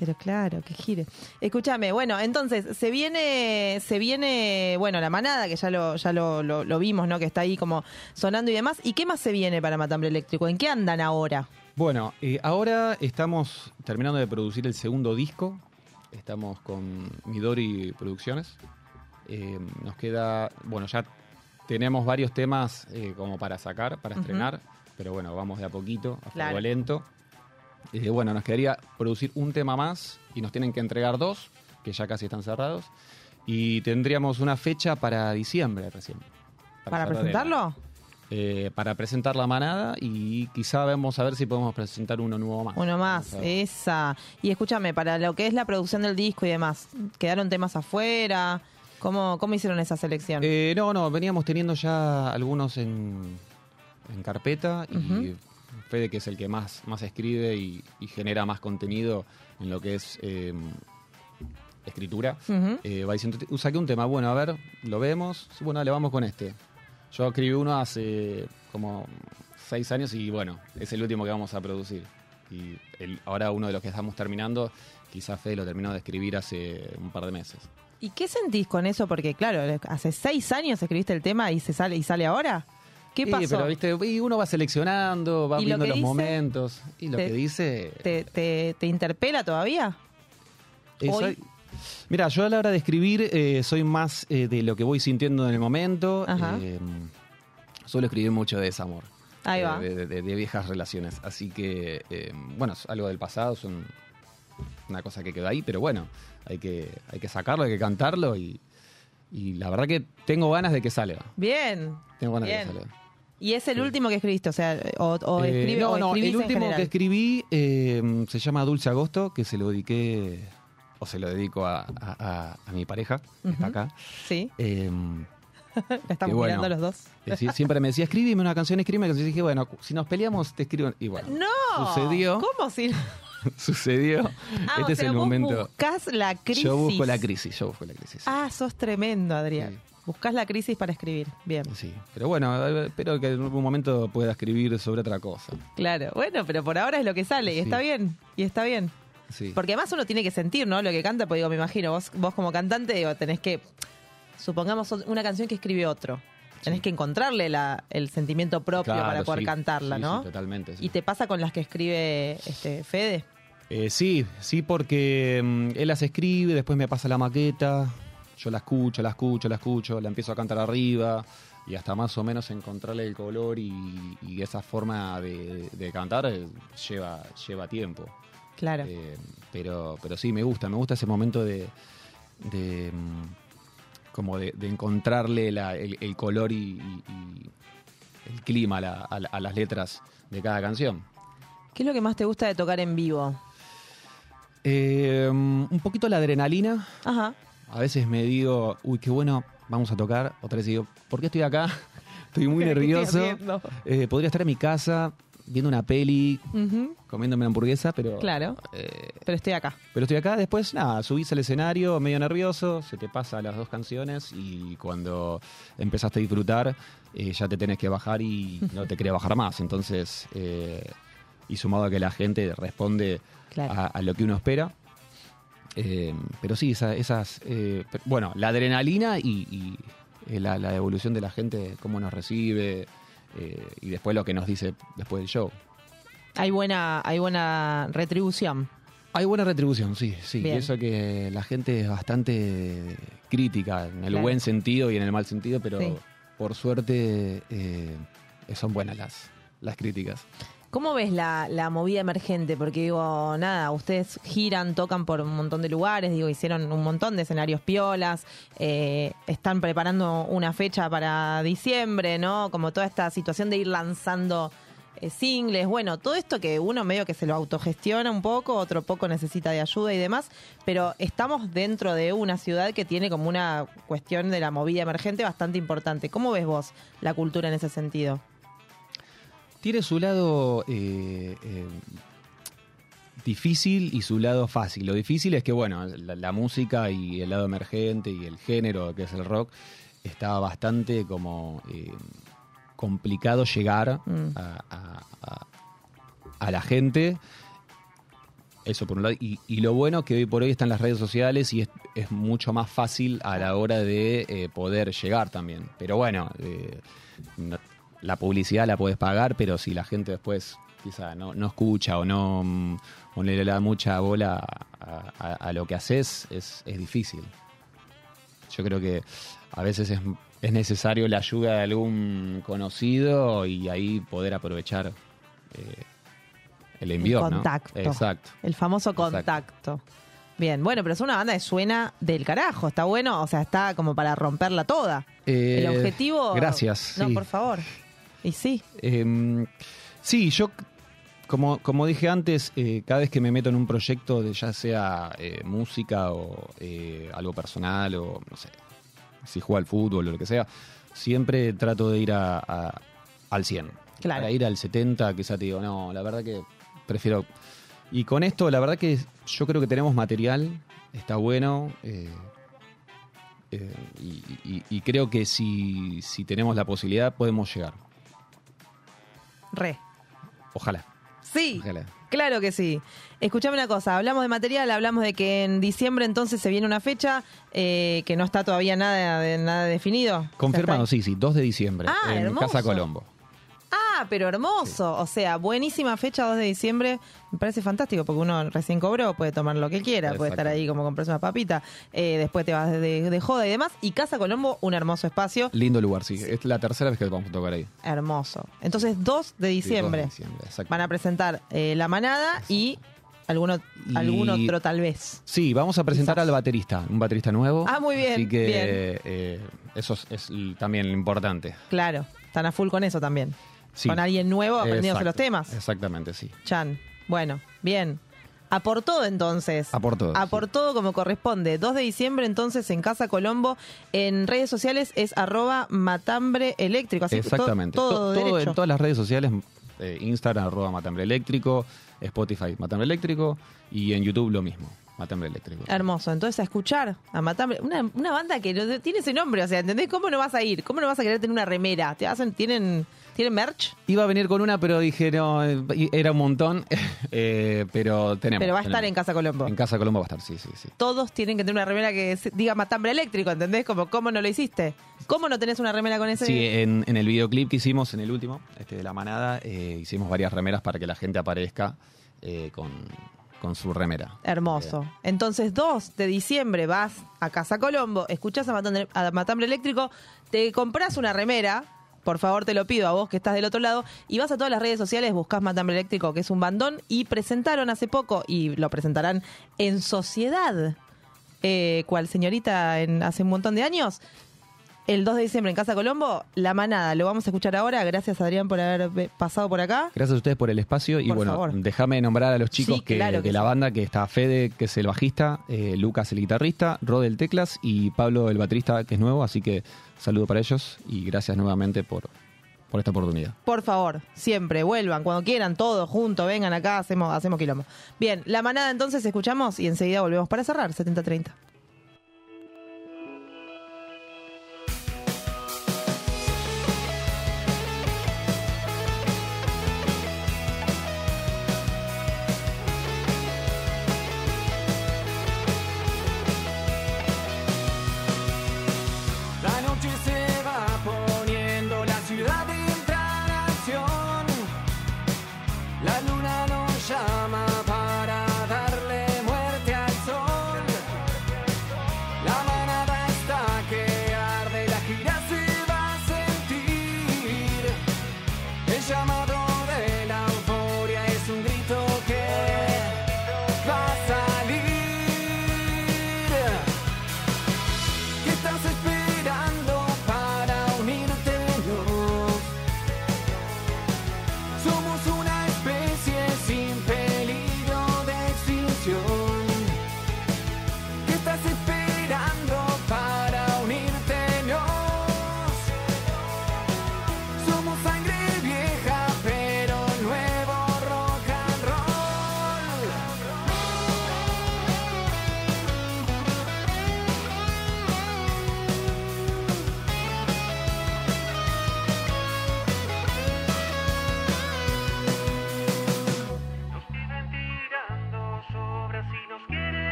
Pero claro, que gire. Escúchame, bueno, entonces se viene, se viene, bueno, la manada, que ya lo, ya lo, lo- lo vimos, ¿no? Que está ahí como sonando y demás. ¿Y qué más se viene para Matambre Eléctrico? ¿En qué andan ahora? Bueno, eh, ahora estamos terminando de producir el segundo disco. Estamos con Midori Producciones. Eh, nos queda, bueno, ya tenemos varios temas eh, como para sacar, para estrenar, pero bueno, vamos de a poquito, a Claro. fuego lento. Eh, bueno, nos quedaría producir un tema más y nos tienen que entregar dos, que ya casi están cerrados. Y tendríamos una fecha para diciembre recién. ¿Para cerrar el- presentarlo? eh, para presentar la manada y quizá vamos a ver si podemos presentar uno nuevo más. Uno más, Vamos a ver. esa. Y escúchame, para lo que es la producción del disco y demás, ¿quedaron temas afuera? ¿Cómo, cómo hicieron esa selección? Eh, no, no, veníamos teniendo ya algunos en, en carpeta y. Fede, que es el que más, más escribe y, y genera más contenido en lo que es eh, escritura, eh, va diciendo, "Uh, saqué un tema, bueno, a ver, lo vemos, bueno, le vamos con este. Yo escribí uno hace como seis años y bueno, es el último que vamos a producir. Y el- ahora uno de los que estamos terminando, quizás Fede lo terminó de escribir hace un par de meses. ¿Y qué sentís con eso? Porque claro, hace seis años escribiste el tema y se sale y sale ahora. ¿Qué Sí, pasó? pero viste, y uno va seleccionando, va ¿Y lo viendo los dice? momentos. Y lo Te- que dice. ¿Te, te, te interpela todavía? hoy- Mira, yo a la hora de escribir eh, soy más eh, de lo que voy sintiendo en el momento. Eh, suelo escribir mucho de desamor. Ahí va. De, de- de viejas relaciones. Así que, bueno, es algo del pasado, es un- una cosa que quedó ahí, pero bueno, hay que, hay que sacarlo, hay que cantarlo y, y la verdad que tengo ganas de que salga. Bien. Tengo ganas de Bien. que salga. Y es el último que escribiste, o sea, o, o Eh, escribe, no, o no, el último que escribí eh, se llama Dulce Agosto, que se lo dediqué, o se lo dedico a, a- a- a mi pareja, que está acá. Sí, Eh, la estamos bueno, mirando los dos. eh, siempre me decía, escríbeme una canción, escríbeme. Y dije, bueno, si nos peleamos, te escribo. Y bueno, No. Sucedió. ¿Cómo si? sucedió. Ah, este o es el vos momento. buscás la crisis. Yo busco la crisis, yo busco la crisis. Ah, sos tremendo, Adrián. Buscás la crisis para escribir. Bien. Sí, pero bueno, espero que en algún momento pueda escribir sobre otra cosa. Claro. Bueno, pero por ahora es lo que sale y Sí. está bien. Y está bien. Sí. Porque además uno tiene que sentir, ¿no? Lo que canta, pues digo, me imagino, vos, vos como cantante, digo, tenés que, supongamos una canción que escribe otro. Tenés que encontrarle la, el sentimiento propio Claro, para poder sí, cantarla, sí, ¿no? sí, totalmente. sí. ¿Y te pasa con las que escribe este Fede? Eh, sí, sí, porque mm, él las escribe, después me pasa la maqueta, yo la escucho, la escucho, la escucho, la empiezo a cantar arriba y hasta más o menos encontrarle el color y, y esa forma de, de cantar eh, lleva, lleva tiempo. Claro. Eh, pero, pero sí, me gusta, me gusta ese momento de, de, mm, como de, de encontrarle la- el, el color y, el clima a, la- a la- a las letras de cada canción. ¿Qué es lo que más te gusta de tocar en vivo? Eh, un poquito la adrenalina. Ajá. A veces me digo, uy, qué bueno, vamos a tocar. Otra vez digo, ¿por qué estoy acá? Estoy muy ¿Qué estoy nervioso. Eh, podría estar en mi casa viendo una peli, comiéndome una hamburguesa, pero. Claro. eh, Pero estoy acá. pero estoy acá, después, nada, subís al escenario medio nervioso, se te pasa las dos canciones y cuando empezaste a disfrutar, eh, ya te tenés que bajar y no te querés bajar más. Entonces, eh, y sumado a que la gente responde Claro. a, a lo que uno espera. Pero sí, esa- esas. bueno, la adrenalina y, y, la, la evolución de la gente, cómo nos recibe eh, y después lo que nos dice después del show. Hay buena, hay buena retribución. Hay buena retribución, sí, sí. Bien. Y eso que la gente es bastante crítica, en el Claro. buen sentido y en el mal sentido, pero Sí. por suerte eh, son buenas las, las críticas. ¿Cómo ves la, movida emergente? Porque digo, nada, ustedes giran, tocan por un montón de lugares, digo, hicieron un montón de escenarios piolas, eh, están preparando una fecha para diciembre, ¿no? Como toda esta situación de ir lanzando eh, singles, bueno, todo esto que uno medio que se lo autogestiona un poco, otro poco necesita de ayuda y demás, pero estamos dentro de una ciudad que tiene como una cuestión de la movida emergente bastante importante. ¿Cómo ves vos la cultura en ese sentido? Tiene su lado eh, eh, difícil y su lado fácil. Lo difícil es que, bueno, la, la música y el lado emergente y el género que es el rock está bastante como eh, complicado llegar Mm. a, a- a- a la gente. Eso por un lado. Y, y lo bueno que hoy por hoy están las redes sociales y es, es mucho más fácil a la hora de eh, poder llegar también. Pero bueno, eh, la publicidad la puedes pagar, pero si la gente después quizá no, no escucha o no, mm, o le da mucha bola a, a- a lo que haces, es, es difícil. Yo creo que a veces es, es necesario la ayuda de algún conocido y ahí poder aprovechar eh, el envión, ¿no? contacto. Exacto. El famoso contacto. Bien, bueno, pero es una banda que suena del carajo. Está bueno, o sea, está como para romperla toda. Eh, el objetivo. Gracias. No, sí. por favor. Y sí. Eh, sí, yo, como, como dije antes, eh, cada vez que me meto en un proyecto de ya sea eh, música o eh, algo personal o no sé, si juego al fútbol o lo que sea, siempre trato de ir a, a- al 100. Claro. Para ir al 70, quizá te digo, no, la verdad que prefiero... Y con esto, la verdad que yo creo que tenemos material, está bueno. eh, eh, y, y- y creo que si, si tenemos la posibilidad podemos llegar. Re. Ojalá. Sí. Ojalá. Claro que sí. Escuchame una cosa, hablamos de material, hablamos de que en diciembre entonces se viene una fecha eh, que no está todavía nada, de, nada definido. Confirmado, sí, sí, 2 de diciembre Ah, en hermoso. Casa Colombo. Ah, pero hermoso. O sea, buenísima fecha 2 de diciembre. Me parece fantástico porque uno recién cobró, puede tomar lo que quiera, puede estar ahí como comprarse una papita, eh, después te vas de, de joda y demás. Y Casa Colombo, un hermoso espacio, Lindo lugar, sí. Es la tercera vez que vamos a tocar ahí. hermoso. Entonces, 2 de diciembre. Sí, 2 de diciembre, exacto. Van a presentar eh, La Manada y alguno, Y- algún otro tal vez. Sí, vamos a presentar al baterista, un baterista nuevo. Ah, muy bien, Así que bien. eh, eso es, es también lo importante. Claro, están a full con eso también. Sí. Con alguien nuevo aprendiéndose los temas. Exactamente, sí. Chan. Bueno, bien. A por todo entonces. A por todo, A sí. por todo como corresponde. 2 de diciembre entonces en Casa Colombo. En redes sociales es arroba matambre eléctrico. Así, Exactamente. Todo, To- todo derecho. en todas las redes sociales, eh, Instagram, arroba Matambre Eléctrico, Spotify, Matambre Eléctrico, y en YouTube lo mismo, Matambre Eléctrico. Hermoso. Entonces a escuchar a Matambre. Una, una banda que no- tiene ese nombre. O sea, ¿entendés? ¿Cómo no vas a ir? ¿Cómo no vas a querer tener una remera? ¿Te hacen, tienen, ¿Tienen merch? Iba a venir con una, pero dije, no, eh, era un montón, eh, pero tenemos. Pero va a estar tenemos. en Casa Colombo. En Casa Colombo va a estar, sí, sí, sí. Todos tienen que tener una remera que diga matambre eléctrico, ¿entendés? Como, ¿cómo no lo hiciste? ¿Cómo no tenés una remera con ese? Sí, en, en el videoclip que hicimos, en el último, este de La Manada, eh, hicimos varias remeras para que la gente aparezca eh, con, con su remera. Hermoso. Entonces, 2 de diciembre vas a Casa Colombo, escuchás a Matambre, a Matambre Eléctrico, te compras una remera, por favor te lo pido a vos que estás del otro lado, y vas a todas las redes sociales, buscás Matambre Eléctrico, que es un bandón, y presentaron hace poco, y lo presentarán en Sociedad, eh, cual señorita en, hace un montón de años, el 2 de diciembre en Casa Colombo, La Manada, lo vamos a escuchar ahora, gracias Adrián por haber ve- pasado por acá. Gracias a ustedes por el espacio y bueno, déjame nombrar a los chicos Sí, que, claro que de la banda, que está Fede, que es el bajista, eh, Lucas el guitarrista, Rod el teclas y Pablo el baterista, que es nuevo, así que saludo para ellos y gracias nuevamente por, por esta oportunidad. Por favor, siempre, vuelvan, cuando quieran, todos juntos, vengan acá, hacemos, hacemos quilombo. Bien, la manada entonces escuchamos y enseguida volvemos para cerrar, 70-30.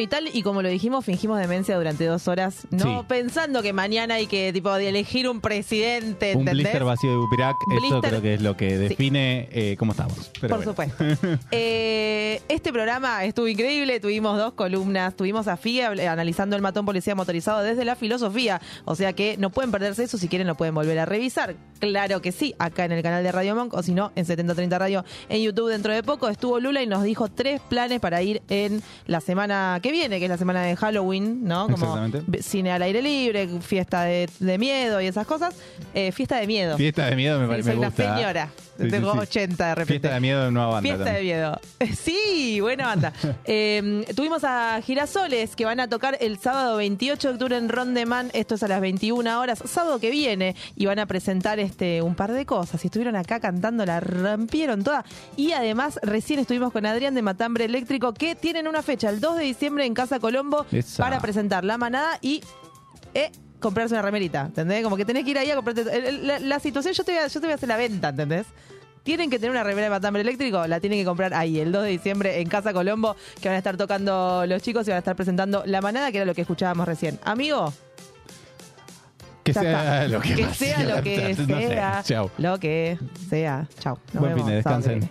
Y tal y como lo dijimos, fingimos demencia durante dos horas, no Sí. pensando que mañana hay que tipo de elegir un presidente, Un ¿entendés? blister vacío de Bupirac, eso creo que es lo que define eh, cómo estamos. Pero Por bueno. supuesto. Eh, este programa estuvo increíble, tuvimos dos columnas, tuvimos a FIA analizando el matón policía motorizado desde la filosofía, o sea que no pueden perderse eso, si quieren lo pueden volver a revisar. Claro que sí, acá en el canal de Radio Monk, o si no, en 7030 Radio en YouTube dentro de poco. Estuvo Lula y nos dijo tres planes para ir en la semana que viene, que es la semana de Halloween, ¿no? Como Exactamente. cine al aire libre, fiesta de, de miedo y esas cosas. Eh, fiesta de miedo. Fiesta de miedo me, Sí, pare- soy me una gusta. señora. Tengo sí. 80 de repente. Fiesta de miedo de nueva banda. Fiesta de miedo. Sí, buena banda. Eh, tuvimos a Girasoles que van a tocar el sábado 28 de octubre en Rondeman. Esto es a las 21 horas, sábado que viene. Y van a presentar este un par de cosas. Y estuvieron acá cantando, la rompieron toda. Y además, recién estuvimos con Adrián de Matambre Eléctrico que tienen una fecha, el 2 de diciembre en Casa Colombo, Esa. para presentar la manada y. eh, comprarse una remerita, ¿entendés? Como que tenés que ir ahí a comprarte. La, la situación, yo te, voy a, yo te voy a hacer la venta, ¿entendés? Tienen que tener una remera de matambre eléctrico, la tienen que comprar ahí, el 2 de diciembre en Casa Colombo, que van a estar tocando los chicos y van a estar presentando La Manada, que era lo que escuchábamos recién. Amigo, Que sea lo que, sea lo que sea, chao. lo que sea. Chau. Nos Buen fin vemos de que descansen.